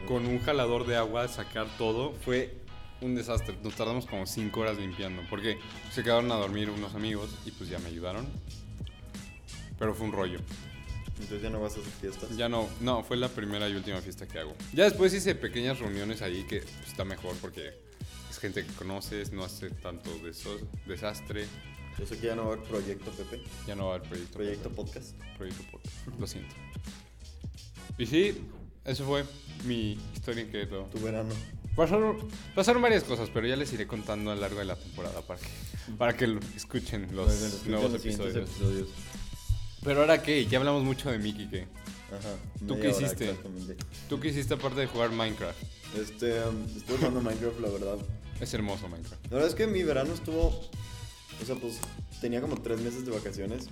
con un jalador de agua, sacar todo. Fue un desastre. Nos tardamos como 5 horas limpiando. Porque se quedaron a dormir unos amigos y pues ya me ayudaron. Pero fue un rollo. Entonces ya no vas a hacer fiestas. Ya no, no, fue la primera y última fiesta que hago. Ya después hice pequeñas reuniones ahí que pues, está mejor porque es gente que conoces, no hace tanto desastre. Yo sé que ya no va a haber proyecto, Pepe. Ya no va a haber proyecto. Proyecto podcast. Proyecto podcast. Lo siento. Y sí, eso fue mi historia en Querétaro. Tu verano. Pasaron, pasaron varias cosas, pero ya les iré contando a lo largo de la temporada para que, para que lo escuchen los nuevos episodios. episodios. Pero ahora qué, ya hablamos mucho de Mickey, ¿qué? Ajá. ¿Tú qué hiciste? ¿Tú qué hiciste aparte de jugar Minecraft? Este, um, estuve jugando Minecraft, la verdad. Es hermoso Minecraft. La verdad es que mi verano estuvo. O sea, pues tenía como tres meses de vacaciones.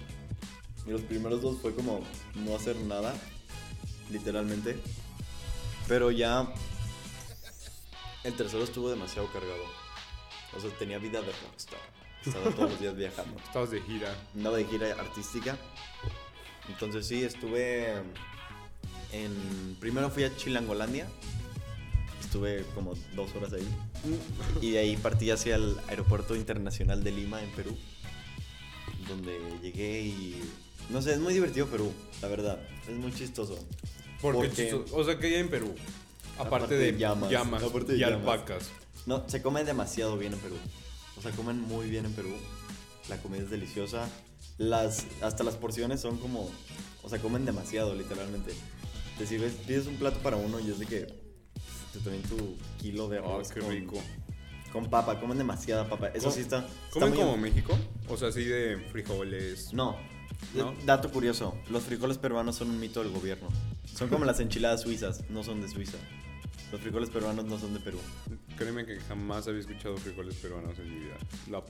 Y los primeros dos fue como no hacer nada, literalmente. Pero ya. El tercero estuvo demasiado cargado. O sea, tenía vida de rockstar. Estaba todos los días viajando. Estabas de gira. Andaba de gira artística. Entonces sí, estuve en... Primero fui a Chilangolandia. Estuve como dos horas ahí. Y de ahí partí hacia el Aeropuerto Internacional de Lima, en Perú. Donde llegué y... No sé, es muy divertido Perú, la verdad. Es muy chistoso. Porque, Porque- chistoso. O sea, que ya en Perú. Aparte, Aparte de de llamas, llamas, aparte de y llamas. alpacas. No, se come demasiado bien en Perú. O sea, comen muy bien en Perú. La comida es deliciosa. Las, hasta las porciones son como... O sea, comen demasiado, literalmente. Te sirves, pides un plato para uno y es de que te traen tu kilo de Oh, arroz qué con, rico. con papa. Comen demasiada papa. Eso ¿Cómo- sí está... está ¿Comen muy- como México? O sea, así de frijoles. No. ¿No? Dato curioso. Los frijoles peruanos son un mito del gobierno. Son como las enchiladas suizas. No son de Suiza. Los frijoles peruanos no son de Perú. Créeme que jamás había escuchado frijoles peruanos en mi vida. La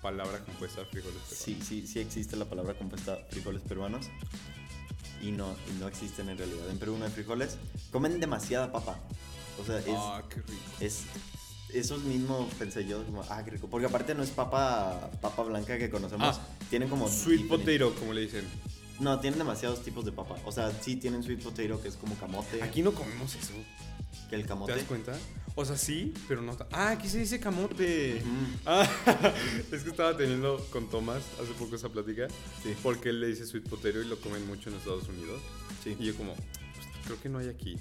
palabra compuesta frijoles peruanos. Sí, sí, sí existe la palabra compuesta frijoles peruanos. Y no, y no existen en realidad. En Perú no hay frijoles. Comen demasiada papa. O sea, es, Ah, qué rico. es eso mismo pensé yo, como, ah, qué rico. Porque aparte no es papa, papa blanca que conocemos. Ah, tienen como... Sweet potato, como le dicen. No, tienen demasiados tipos de papa. O sea, sí tienen sweet potato, que es como camote. Aquí no comemos eso. Que el ¿Te camote. das cuenta? O sea, sí, pero no. Ah, aquí se dice camote. Ah, [LAUGHS] es que estaba teniendo con Tomás hace poco esa plática. Sí. Porque él le dice sweet potato y lo comen mucho en Estados Unidos. Sí. Y yo como, pues, creo que no hay aquí.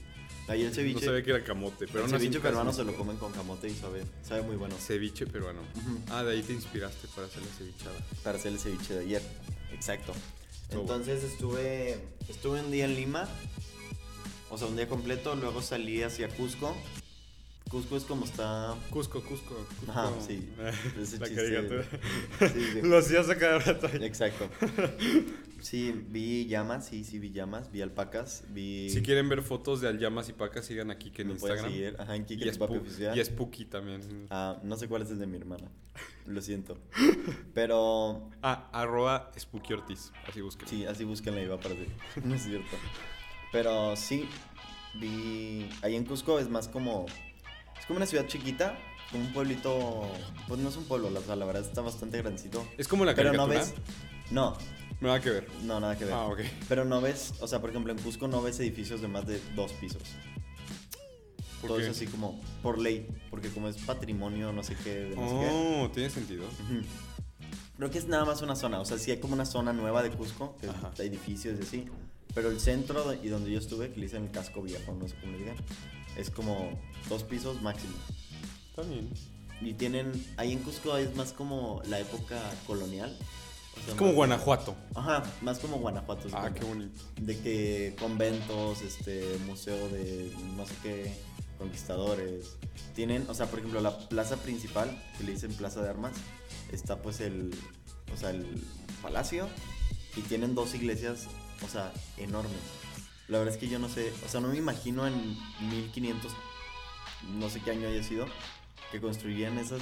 Ahí el ceviche. No sabía que era camote, pero el así ceviche peruano se lo comen con camote y sabe, sabe muy bueno. Ceviche peruano. Ah, de ahí te inspiraste para hacer la cevichada. Para hacer el ceviche de ayer. Exacto. Estuvo Entonces estuve estuve un día en Lima. O sea, un día completo. Luego salí hacia Cusco. Cusco es como está. Cusco, Cusco. Cusco. Ajá, sí. [LAUGHS] Ese la caricatura. Sí, sí. [LAUGHS] Lo hacías a cada rato. Exacto. [LAUGHS] Sí, vi llamas, sí, sí vi llamas, vi alpacas, vi. Si quieren ver fotos de Alyamas y Pacas, sigan a Kike en me Instagram. seguir, ajá, en Kike y, Spu- oficial. y Spooky también. Ah, no sé cuál es el de mi hermana. Lo siento. Pero Ah, arroba Spooky Ortiz. Así busquen. Sí, así búsquenla y va a aparecer. No es cierto. Pero sí, vi. Ahí en Cusco es más como. Es como una ciudad chiquita como un pueblito, pues no es un pueblo, la, o sea, la verdad está bastante grandecito. Es como la Pero no caricatura. ves, no, Nada que ver. no, nada que ver. Ah, ok. Pero no ves, o sea, por ejemplo, en Cusco no ves edificios de más de dos pisos. ¿Por Todo qué? es así como por ley, porque como es patrimonio, no sé qué, de no sé qué. Oh, tiene sentido. Creo que es nada más una zona, o sea, sí hay como una zona nueva de Cusco, que Ajá. hay edificios y así, pero el centro y donde yo estuve, que le dicen el casco viejo, no sé cómo le digan, es como dos pisos máximo. Está bien. Y tienen, ahí en Cusco es más como la época colonial. o sea, Es como Guanajuato. Ajá, más como Guanajuato. Ah, cuenta. qué bonito. De que conventos, este, museo de no sé qué, conquistadores. Tienen, o sea, por ejemplo, la plaza principal, que le dicen plaza de armas, está pues el, o sea, el palacio y tienen dos iglesias, o sea, enormes. La verdad es que yo no sé, o sea, no me imagino en 1500, no sé qué año haya sido, que construían esas,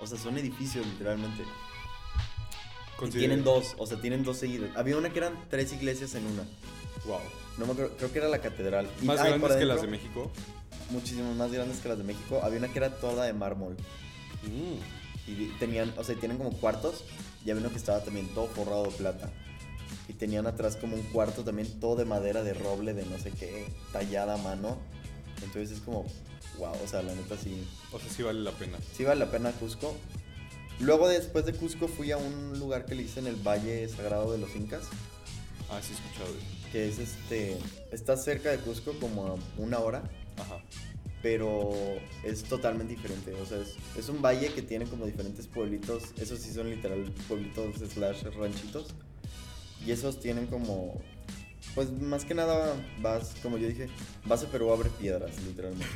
o sea, son edificios literalmente. Y tienen dos, o sea, tienen dos seguidas. Había una que eran tres iglesias en una. Wow. No me acuerdo, creo que era la catedral. Y- Más grandes que las de México. Muchísimo más grandes que las de México. Había una que era toda de mármol. Mm. Y tenían, o sea, tienen como cuartos. Y había uno que estaba también todo forrado de plata. Y tenían atrás como un cuarto también todo de madera, de roble, de no sé qué, tallada a mano. Entonces es como, wow, o sea, la neta sí. O sea, sí vale la pena. Sí vale la pena Cusco. Luego después de Cusco fui a un lugar que le dicen el Valle Sagrado de los Incas. Ah, sí escuchado. Que es este. Está cerca de Cusco como a una hora. Ajá. pero es totalmente diferente. O sea, es, es un valle que tiene como diferentes pueblitos. Esos sí son literal pueblitos slash ranchitos. Y esos tienen como... Pues más que nada vas, como yo dije, vas a Perú a ver piedras, literalmente.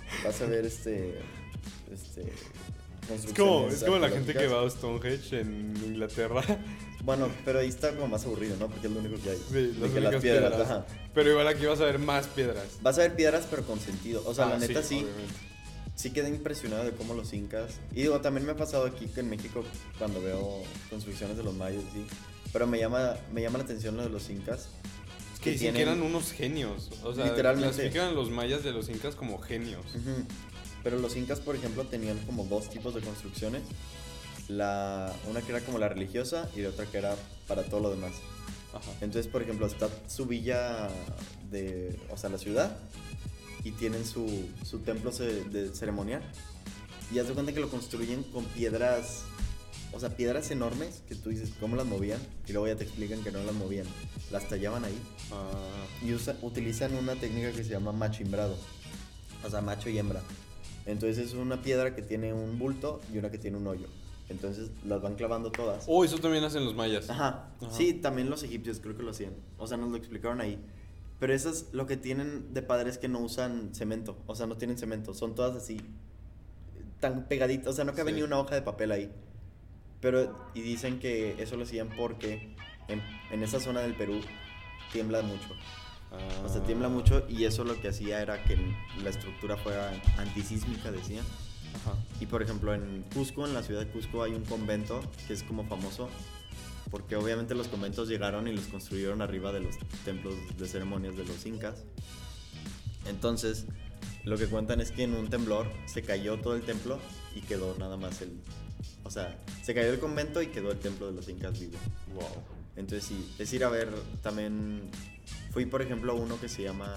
[LAUGHS] vas a ver este... Este... Es como, es como la gente que va a Stonehenge en Inglaterra. [LAUGHS] Bueno, pero ahí está como más aburrido, ¿no? Porque es lo único que hay. Sí, las que únicas piedras. ajá. Pero igual aquí vas a ver más piedras. Vas a ver piedras, pero con sentido. O sea, Ah, la neta sí. sí quedé impresionado de cómo los incas. Y digo, también me ha pasado aquí en México cuando veo construcciones de los mayas, sí. Pero me llama, me llama la atención lo de los incas. Es que dicen que eran unos genios. O sea, Literalmente. clasifican los mayas de los incas como genios. Pero los incas, por ejemplo, tenían como dos tipos de construcciones. La, una que era como la religiosa y la otra que era para todo lo demás. Ajá. Entonces, por ejemplo, está su villa de, o sea, la ciudad, y tienen su, su templo ce- de ceremonial. Y haz de cuenta que lo construyen con piedras, o sea, piedras enormes que tú dices, ¿cómo las movían? Y luego ya te explican que no las movían, las tallaban ahí. Ah, Y usa- utilizan una técnica que se llama machimbrado, o sea, macho y hembra. Entonces es una piedra que tiene un bulto y una que tiene un hoyo. Entonces las van clavando todas. Oh, eso también hacen los mayas. Ajá. Ajá. Sí, también los egipcios creo que lo hacían. O sea, nos lo explicaron ahí. Pero esas lo que tienen de padre es que no usan cemento. O sea, no tienen cemento. Son todas así. Tan pegaditas. O sea, no cabe Sí. ni una hoja de papel ahí. Pero, y dicen que eso lo hacían porque en, en esa zona del Perú tiembla mucho. O sea, tiembla Ah, mucho y eso lo que hacía era que la estructura fuera antisísmica, decían. Ajá. Y por ejemplo, en Cusco, en la ciudad de Cusco, hay un convento que es como famoso porque obviamente los conventos llegaron y los construyeron arriba de los templos de ceremonias de los incas. Entonces, lo que cuentan es que en un temblor se cayó todo el templo y quedó nada más el. O sea, se cayó el convento y quedó el templo de los incas vivo. Wow. Entonces, sí, es ir a ver también. Fui, por ejemplo, a uno que se llama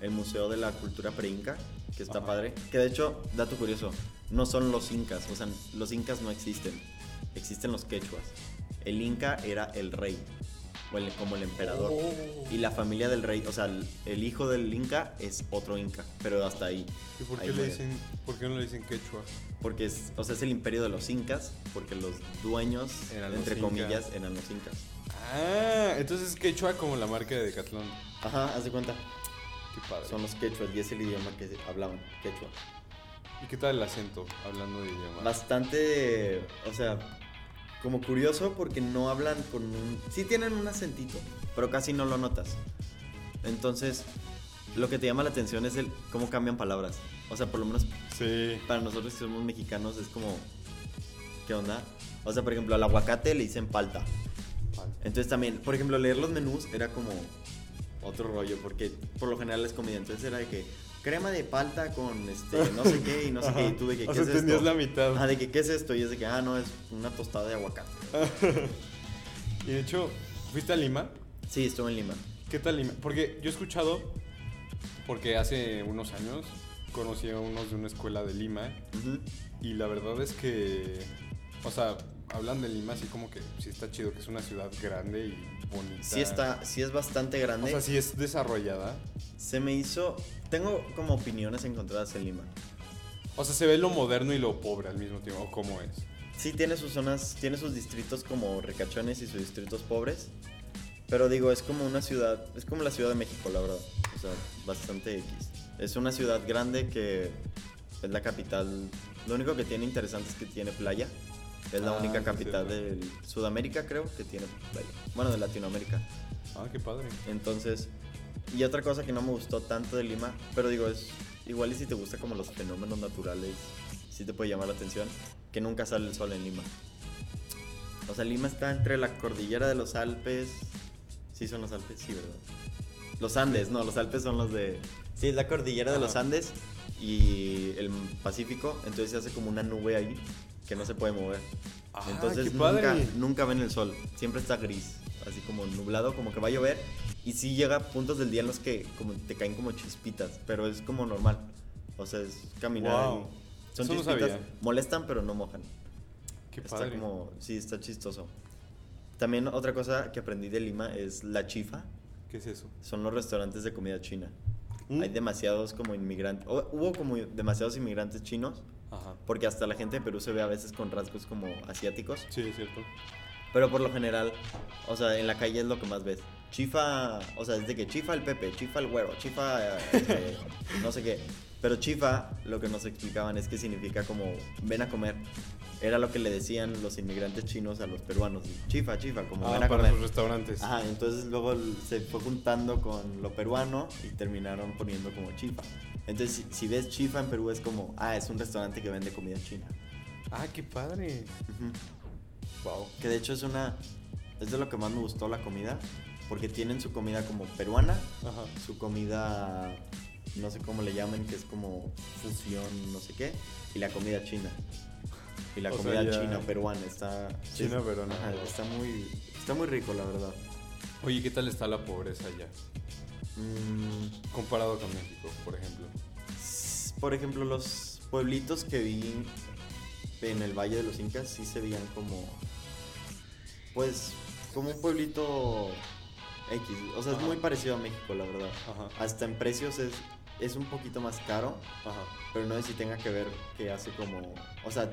el Museo de la Cultura Preinca, que está Ajá. padre. Que de hecho, dato curioso, no son los incas, o sea, los incas no existen, existen los quechuas. El inca era el rey, o el- como el emperador. Oh. Y la familia del rey, o sea, el, el hijo del inca es otro inca, pero hasta ahí. ¿Y por ahí qué, le muere. dicen, por qué no le dicen quechua? Porque es, o sea, es el imperio de los incas, porque los dueños, Eran los entre incas. comillas, eran los incas. Ah, entonces quechua como la marca de Decathlon. Ajá, haz de cuenta. Qué padre. Son los quechuas y es el idioma que hablaban, quechua. ¿Y qué tal el acento hablando de idioma? Bastante, o sea, como curioso porque no hablan con un... Sí tienen un acentito, pero casi no lo notas. Entonces, lo que te llama la atención es el cómo cambian palabras. O sea, por lo menos Sí. para nosotros que somos mexicanos es como... ¿Qué onda? O sea, por ejemplo, al aguacate le dicen palta. Entonces también, por ejemplo, leer los menús era como... otro rollo, porque por lo general es comida. Entonces era de que crema de palta con este, no sé qué y no sé qué. [LAUGHS] Y tú de que, O ¿qué sea, es esto? la mitad. Ah, de que, ¿qué es esto? Y es de que, ah, no, es una tostada de aguacate. [LAUGHS] Y de hecho, ¿fuiste a Lima? Sí, estuve en Lima. ¿Qué tal Lima? Porque yo he escuchado, porque hace unos años conocí a unos de una escuela de Lima Ujú. y la verdad es que, o sea, hablan de Lima así como que sí está chido, que es una ciudad grande y bonita. Sí está, sí es bastante O grande. sea, sí es desarrollada. Se me hizo, tengo como opiniones encontradas en Lima. O sea, se ve lo moderno y lo pobre al mismo tiempo. ¿O cómo es? Sí tiene sus zonas, tiene sus distritos como ricachones y sus distritos pobres. Pero digo, es como una ciudad, es como la Ciudad de México, la verdad. O sea, bastante X. Es una ciudad grande que es la capital. Lo único que tiene interesante es que tiene playa. Es la Ah, única capital de Sudamérica, creo, que tiene playa. Bueno, de Latinoamérica. Ah, qué padre. Entonces, y otra cosa que no me gustó tanto de Lima, pero digo, es igual y si te gusta como los fenómenos naturales, sí te puede llamar la atención, que nunca sale el sol en Lima. O sea, Lima está entre la cordillera de los Alpes. Sí, son los Alpes, sí, ¿verdad? Los Andes, no, los Alpes son los de... Sí, es la cordillera de los. Andes y el Pacífico, entonces se hace como una nube ahí que no se puede mover. Ah, Entonces nunca, nunca ven el sol, siempre está gris, así como nublado, como que va a llover. Y sí llega a puntos del día en los que como te caen como chispitas, pero es como normal. O sea, es caminar. Wow. y son Eso chispitas, molestan pero no mojan. Qué está padre. como, sí, está chistoso. También otra cosa que aprendí de Lima es la chifa. ¿Qué es eso? Son los restaurantes de comida china. Mm. Hay demasiados como inmigrantes, o- hubo como demasiados inmigrantes chinos, Ajá. porque hasta la gente de Perú se ve a veces con rasgos como asiáticos. Sí, es cierto. Pero por lo general, o sea, en la calle es lo que más ves. Chifa, o sea, es de que chifa el Pepe, chifa el güero, chifa este, [LAUGHS] no sé qué. Pero chifa, lo que nos explicaban es que significa como ven a comer. Era lo que le decían los inmigrantes chinos a los peruanos. Chifa, chifa, como ven Ah, a para comer. sus restaurantes. Ajá, entonces luego se fue juntando con lo peruano y terminaron poniendo como chifa. Entonces, si, si ves chifa en Perú es como, ah, es un restaurante que vende comida china. Ah, qué padre. Wow. Que de hecho es una. Es de lo que más me gustó la comida. Porque tienen su comida como peruana, Ajá. su comida. No sé cómo le llaman, que es como fusión, no sé qué. Y la comida china. Y la O comida china peruana. Está. China es- peruana. ajá, está muy. Está muy rico, la verdad. Oye, ¿qué tal está la pobreza allá? Mm, Comparado con México, por ejemplo. por ejemplo, los pueblitos que vi en el Valle de los Incas sí se veían como. Pues. Como un pueblito X. O sea, es muy parecido a México, la verdad. Ajá. Hasta en precios es, es un poquito más caro, Ajá. pero no sé si tenga que ver que hace como. O sea,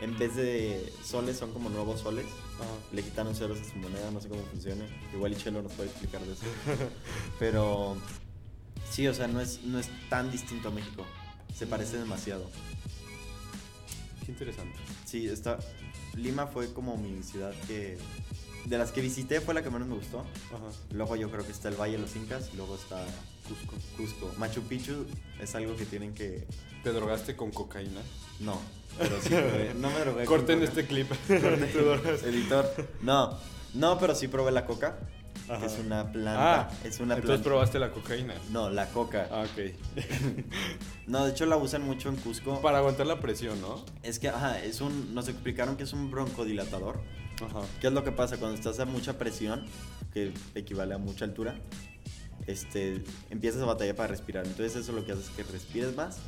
en vez de soles son como nuevos soles. Ajá. Le quitaron ceros a su moneda, no sé cómo funciona. Igual y Chelo nos puede explicar de eso. [LAUGHS] Pero sí, o sea, no es, no es tan distinto a México. Se parece demasiado. Qué interesante. Sí, está. Lima fue como mi ciudad que. De las que visité fue la que menos me gustó. Ajá. Luego yo creo que está el Valle de los Incas, y luego está Cusco. Cusco. Machu Picchu es algo que tienen que. ¿Te drogaste con cocaína? No, pero sí probé. No me drogué. con Corten coca. este clip. Corten. Te drogaste. Editor. No, no, pero sí probé la coca, Ajá. que es una planta. Ah, es una entonces planta. probaste la cocaína. No, la coca. Ah, ok. [LAUGHS] No, de hecho la usan mucho en Cusco. Para aguantar la presión, ¿no? Es que, ajá, es un. Nos explicaron que es un broncodilatador. Ajá. ¿Qué es lo que pasa? Cuando estás a mucha presión, que equivale a mucha altura, este, empiezas a batallar para respirar. Entonces eso lo que hace es que respires más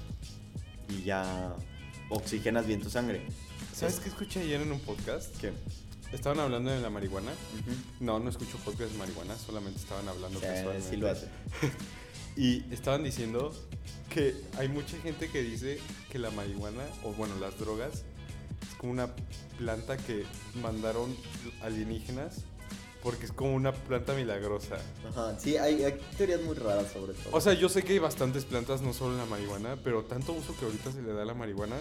y ya oxigenas bien tu sangre. ¿Sabes qué escuché ayer en un podcast? ¿Qué? Estaban hablando de la marihuana. No, no escucho podcast de marihuana, solamente estaban hablando Sí, casualmente. sí lo hace. [LAUGHS] Y estaban diciendo que hay mucha gente que dice que la marihuana, o bueno, las drogas, es como una planta que mandaron alienígenas porque es como una planta milagrosa. Ajá, sí, hay, hay teorías muy raras sobre todo. O sea, yo sé que hay bastantes plantas, no solo la marihuana, pero tanto uso que ahorita se le da a la marihuana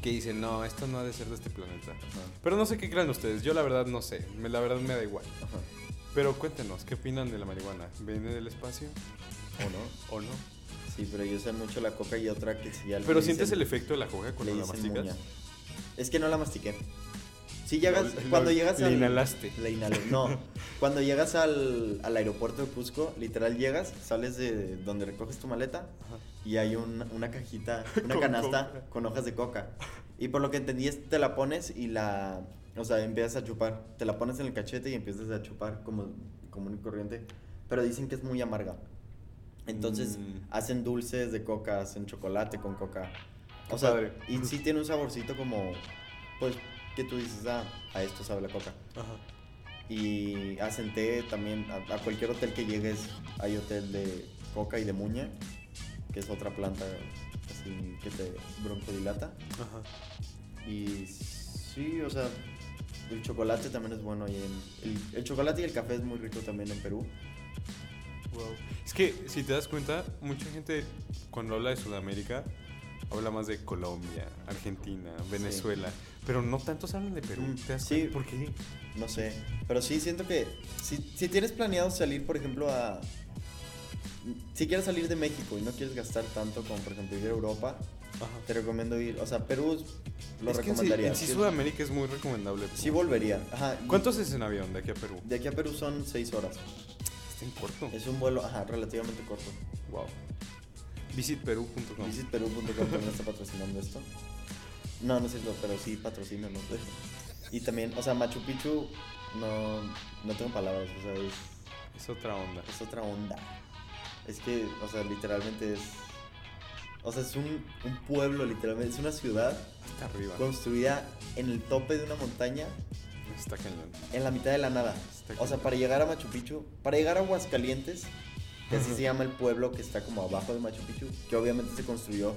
que dicen, no, esto no ha de ser de este planeta. Ajá, Pero no sé qué crean ustedes, yo la verdad no sé, me, la verdad me da igual. ajá. Pero cuéntenos, ¿qué opinan de la marihuana? ¿Viene del espacio ¿O no? o no? Sí, pero yo sé mucho la coca y otra que sí ya Pero dicen- sientes el efecto de la coca cuando la dicen masticas. muña. Es que no la mastiqué. Si llegas, Lo- cuando lo- llegas le al... inhalaste. Le inhalé, no. [LAUGHS] cuando llegas al, al aeropuerto de Cusco, literal llegas, sales de donde recoges tu maleta y hay un- una cajita, [LAUGHS] una Con canasta coca. con hojas de coca. Y por lo que entendí es te la pones y la... O sea, empiezas a chupar. Te la pones en el cachete y empiezas a chupar como común y corriente. Pero dicen que es muy amarga. Entonces Mm. hacen dulces de coca, hacen chocolate con coca. Qué O sea, padre. y sí tiene un saborcito como... Pues que tú dices, ah, a esto sabe la coca. Ajá. Y hacen té también. A, a cualquier hotel que llegues, hay hotel de coca y de muña, que es otra planta así que te broncodilata. Ajá. Y sí, o sea, el chocolate también es bueno. en, el, el chocolate y el café es muy rico también en Perú. Wow. Es que si te das cuenta, mucha gente cuando habla de Sudamérica habla más de Colombia, Argentina, Venezuela, pero no tantos hablan de Perú. Mm, ¿Te das sí. ¿Por qué? No sé, pero sí siento que si, si tienes planeado salir, por ejemplo, a... Si quieres salir de México y no quieres gastar tanto como, por ejemplo, ir a Europa, Ajá. te recomiendo ir. O sea, Perú lo es que en sí, recomendaría. en sí Sudamérica es muy recomendable. Sí volvería. Ajá. ¿Cuántos es en avión de aquí a Perú? De aquí a Perú son 6 horas. Está en corto. Es un vuelo, ajá, relativamente corto. Wow. Visitperú.com. Visitperú.com también está patrocinando esto. No, no es cierto, pero sí patrocina, no. [LAUGHS] Y también, o sea, Machu Picchu, no, no tengo palabras, o sea, es, Es otra onda. es otra onda. Es que, o sea, literalmente es... O sea, es un, un pueblo, literalmente, es una ciudad Está arriba. construida en el tope de una montaña Está cañón. en la mitad de la nada. Está O sea, para llegar a Machu Picchu, para llegar a Aguascalientes, que así [LAUGHS] se llama el pueblo que está como abajo de Machu Picchu, que obviamente se construyó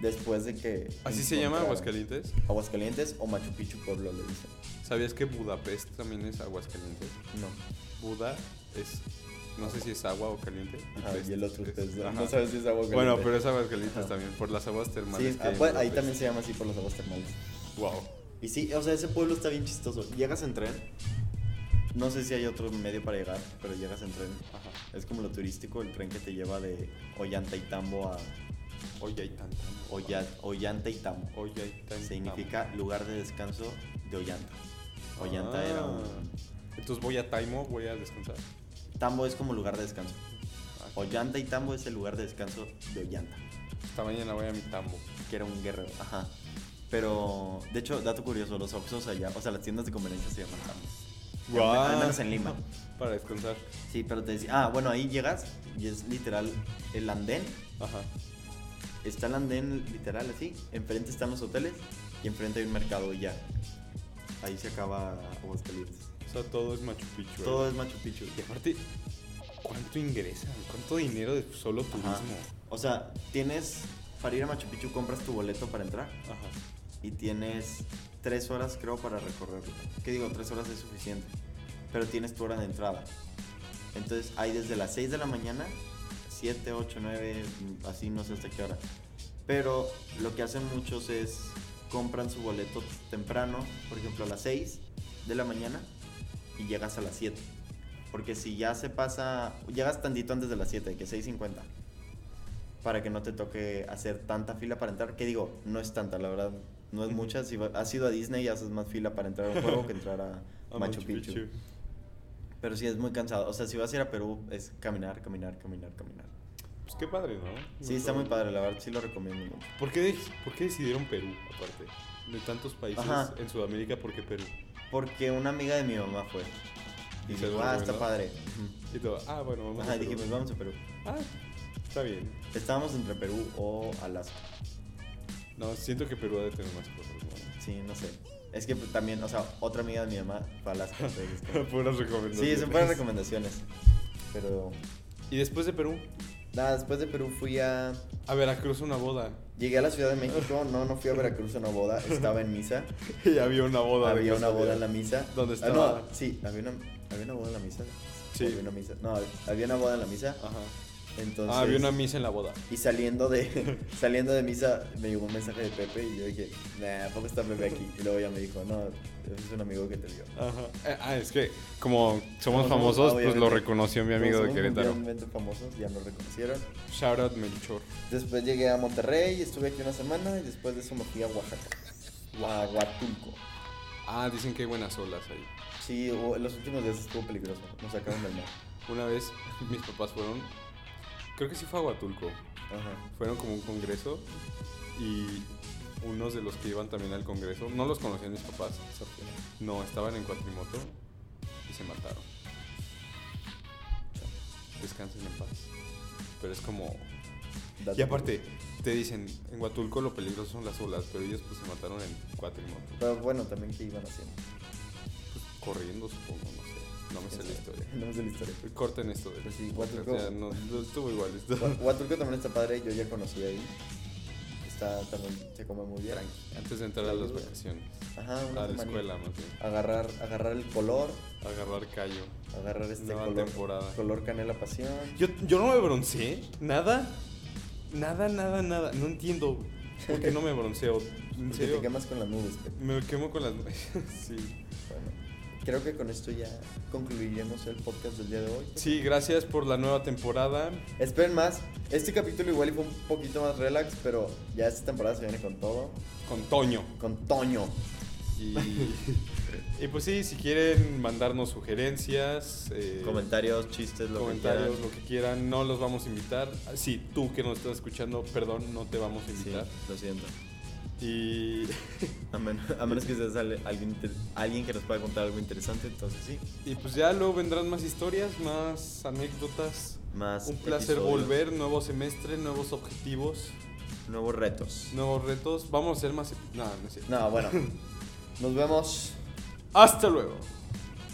después de que... ¿Así se llama Aguascalientes? Aguascalientes o Machu Picchu pueblo le dicen. ¿Sabías que Budapest también es Aguascalientes? No. Buda es. No sé si es agua o caliente. Ajá, y el otro ustedes no, sabes si es agua Bueno, pero es Aguascalientes Ajá. también, por las aguas termales. Sí, que ah, pues, ahí también se llama así por las aguas termales. Wow. Y sí, o sea, ese pueblo está bien chistoso. Llegas en tren. No sé si hay otro medio para llegar, pero llegas en tren. Ajá. Es como lo turístico, el tren que te lleva de Ollantaytambo a Oye, hay Ollantaytambo. Hay tanto. Significa lugar de descanso de Ollanta. Ollanta Ah. era un... Entonces voy a Taimo, voy a descansar. Tambo es como lugar de descanso. Ah, Ollanta y Tambo es el lugar de descanso de Ollanta, Esta mañana voy a mi tambo. que era un guerrero. Ajá. Pero, de hecho, dato curioso, los Oxxos allá, o sea, las tiendas de conveniencia se llaman Tambo. Guau. Al menos en Lima. [LAUGHS] Para descansar. Sí, pero te decía, ah, bueno, ahí llegas y es literal el andén. Ajá. Está el andén literal así, enfrente están los hoteles y enfrente hay un mercado y ya. Ahí se acaba Aguascalientes. O sea, todo es Machu Picchu. ¿eh? Todo es Machu Picchu. Y aparte, ¿cuánto ingresan? ¿Cuánto dinero de solo turismo? Ajá. O sea, tienes, para ir a Machu Picchu compras tu boleto para entrar Ajá. y tienes tres horas creo para recorrerlo. ¿Qué digo? Tres horas es suficiente. Pero tienes tu hora de entrada. Entonces hay desde las 6 de la mañana, 7, 8, 9, así no sé hasta qué hora. Pero lo que hacen muchos es compran su boleto temprano, por ejemplo a las 6 de la mañana y llegas a las 7. Porque si ya se pasa, llegas tantito antes de las 7, que 6.50 para que no te toque hacer tanta fila para entrar. Que digo, no es tanta, la verdad, no es mucha. Si has ido a Disney y haces más fila para entrar a un juego que entrar a, [LAUGHS] A Machu, Picchu. Pero sí es muy cansado. O sea, si vas a ir a Perú, es caminar, caminar, caminar, caminar. Pues qué padre, ¿no? Sí, está muy padre, la verdad, sí lo recomiendo mucho. ¿Por qué, por qué decidieron Perú, aparte? De tantos países Ajá. en Sudamérica, ¿por qué Perú? Porque una amiga de mi mamá fue. Y ¿Y se dijo, ah, está recomendó? padre. Y todo, ah, bueno, vamos Ajá, a Perú. dijimos, vamos a Perú. Ah, está bien. Estábamos entre Perú o Alaska. No, siento que Perú ha de tener más cosas, ¿no? Sí, no sé. Es que pues, también, o sea, otra amiga de mi mamá fue a Alaska. entonces es [LAUGHS] como- Puras recomendaciones. sí, son buenas recomendaciones. Pero Y después de Perú, nada, después de Perú fui a... a Veracruz una boda. Llegué a la Ciudad de México, no, no fui a Veracruz a una boda, estaba en misa. [LAUGHS] y había una boda. había una boda en la misa. ¿Dónde Ah, estaba? no, sí, había una, había una boda en la misa. Sí. Había una misa. No, había una boda en la misa. Ajá. Entonces, Ah, había una misa en la boda. Y saliendo de, [LAUGHS] saliendo de misa me llegó un mensaje de Pepe y yo dije, nah, ¿a poco está Pepe aquí? Y luego ella me dijo, no, es un amigo que te vio. Ajá. Eh, ah, es que como somos famosos, pues lo reconoció mi amigo de Querétaro. famosos, ya nos reconocieron. Shout out Melchor. Después llegué a Monterrey, estuve aquí una semana y después de eso me fui a Oaxaca. A Huatulco. Ah, dicen que hay buenas olas ahí. Sí, los últimos días estuvo peligroso. Nos sacaron del mar. Una vez mis papás fueron, creo que sí fue a Huatulco, Ajá. fueron como un congreso y unos de los que iban también al congreso, no los conocían mis papás, no, estaban en cuatrimoto y se mataron. Descansen en paz. Pero es como... Y aparte, te dicen, en Huatulco lo peligroso son las olas, pero ellos pues se mataron en cuatrimoto. Pero bueno, también qué iban haciendo. Pues, corriendo supongo, no sé, no me sé la historia. [LAUGHS] No me sé la historia. Corten esto de Pues sí, Huatulco- ya, no, no estuvo igual. esto. Hua- Huatulco también está padre, yo ya conocí ahí. Está también, se come muy bien. Antes de entrar a las vacaciones. Ajá, A una la semanita. escuela, más bien. Agarrar, agarrar el color, Agarrar callo. agarrar este Nueva color, temporada. color canela pasión. Yo, yo no me bronceé. Nada. Nada, nada, nada. No entiendo por qué no me bronceo. En Porque serio. te quemas con las nubes. pe. Me quemo con las. [LAUGHS] sí. Bueno, creo que con esto ya concluiremos el podcast del día de hoy. Sí, gracias por la nueva temporada. Esperen más. Este capítulo igual y fue un poquito más relax, pero ya esta temporada se viene con todo. Con Toño. Con Toño. Y, [LAUGHS] y pues sí, si quieren mandarnos sugerencias, eh, Comentarios, chistes, lo comentarios, que lo que quieran, no los vamos a invitar. Sí, tú que nos estás escuchando, perdón, no te vamos a invitar. Sí, lo siento. Y, [LAUGHS] A, men- a menos que seas al- alguien, alguien que nos pueda contar algo interesante, entonces sí. y pues ya luego vendrán más historias, más anécdotas. Más Un placer episodios, volver, nuevo semestre, nuevos objetivos, Nuevos retos. nuevos retos. Vamos a hacer más... No, no cierto. No, bueno. [LAUGHS] Nos vemos. Hasta luego.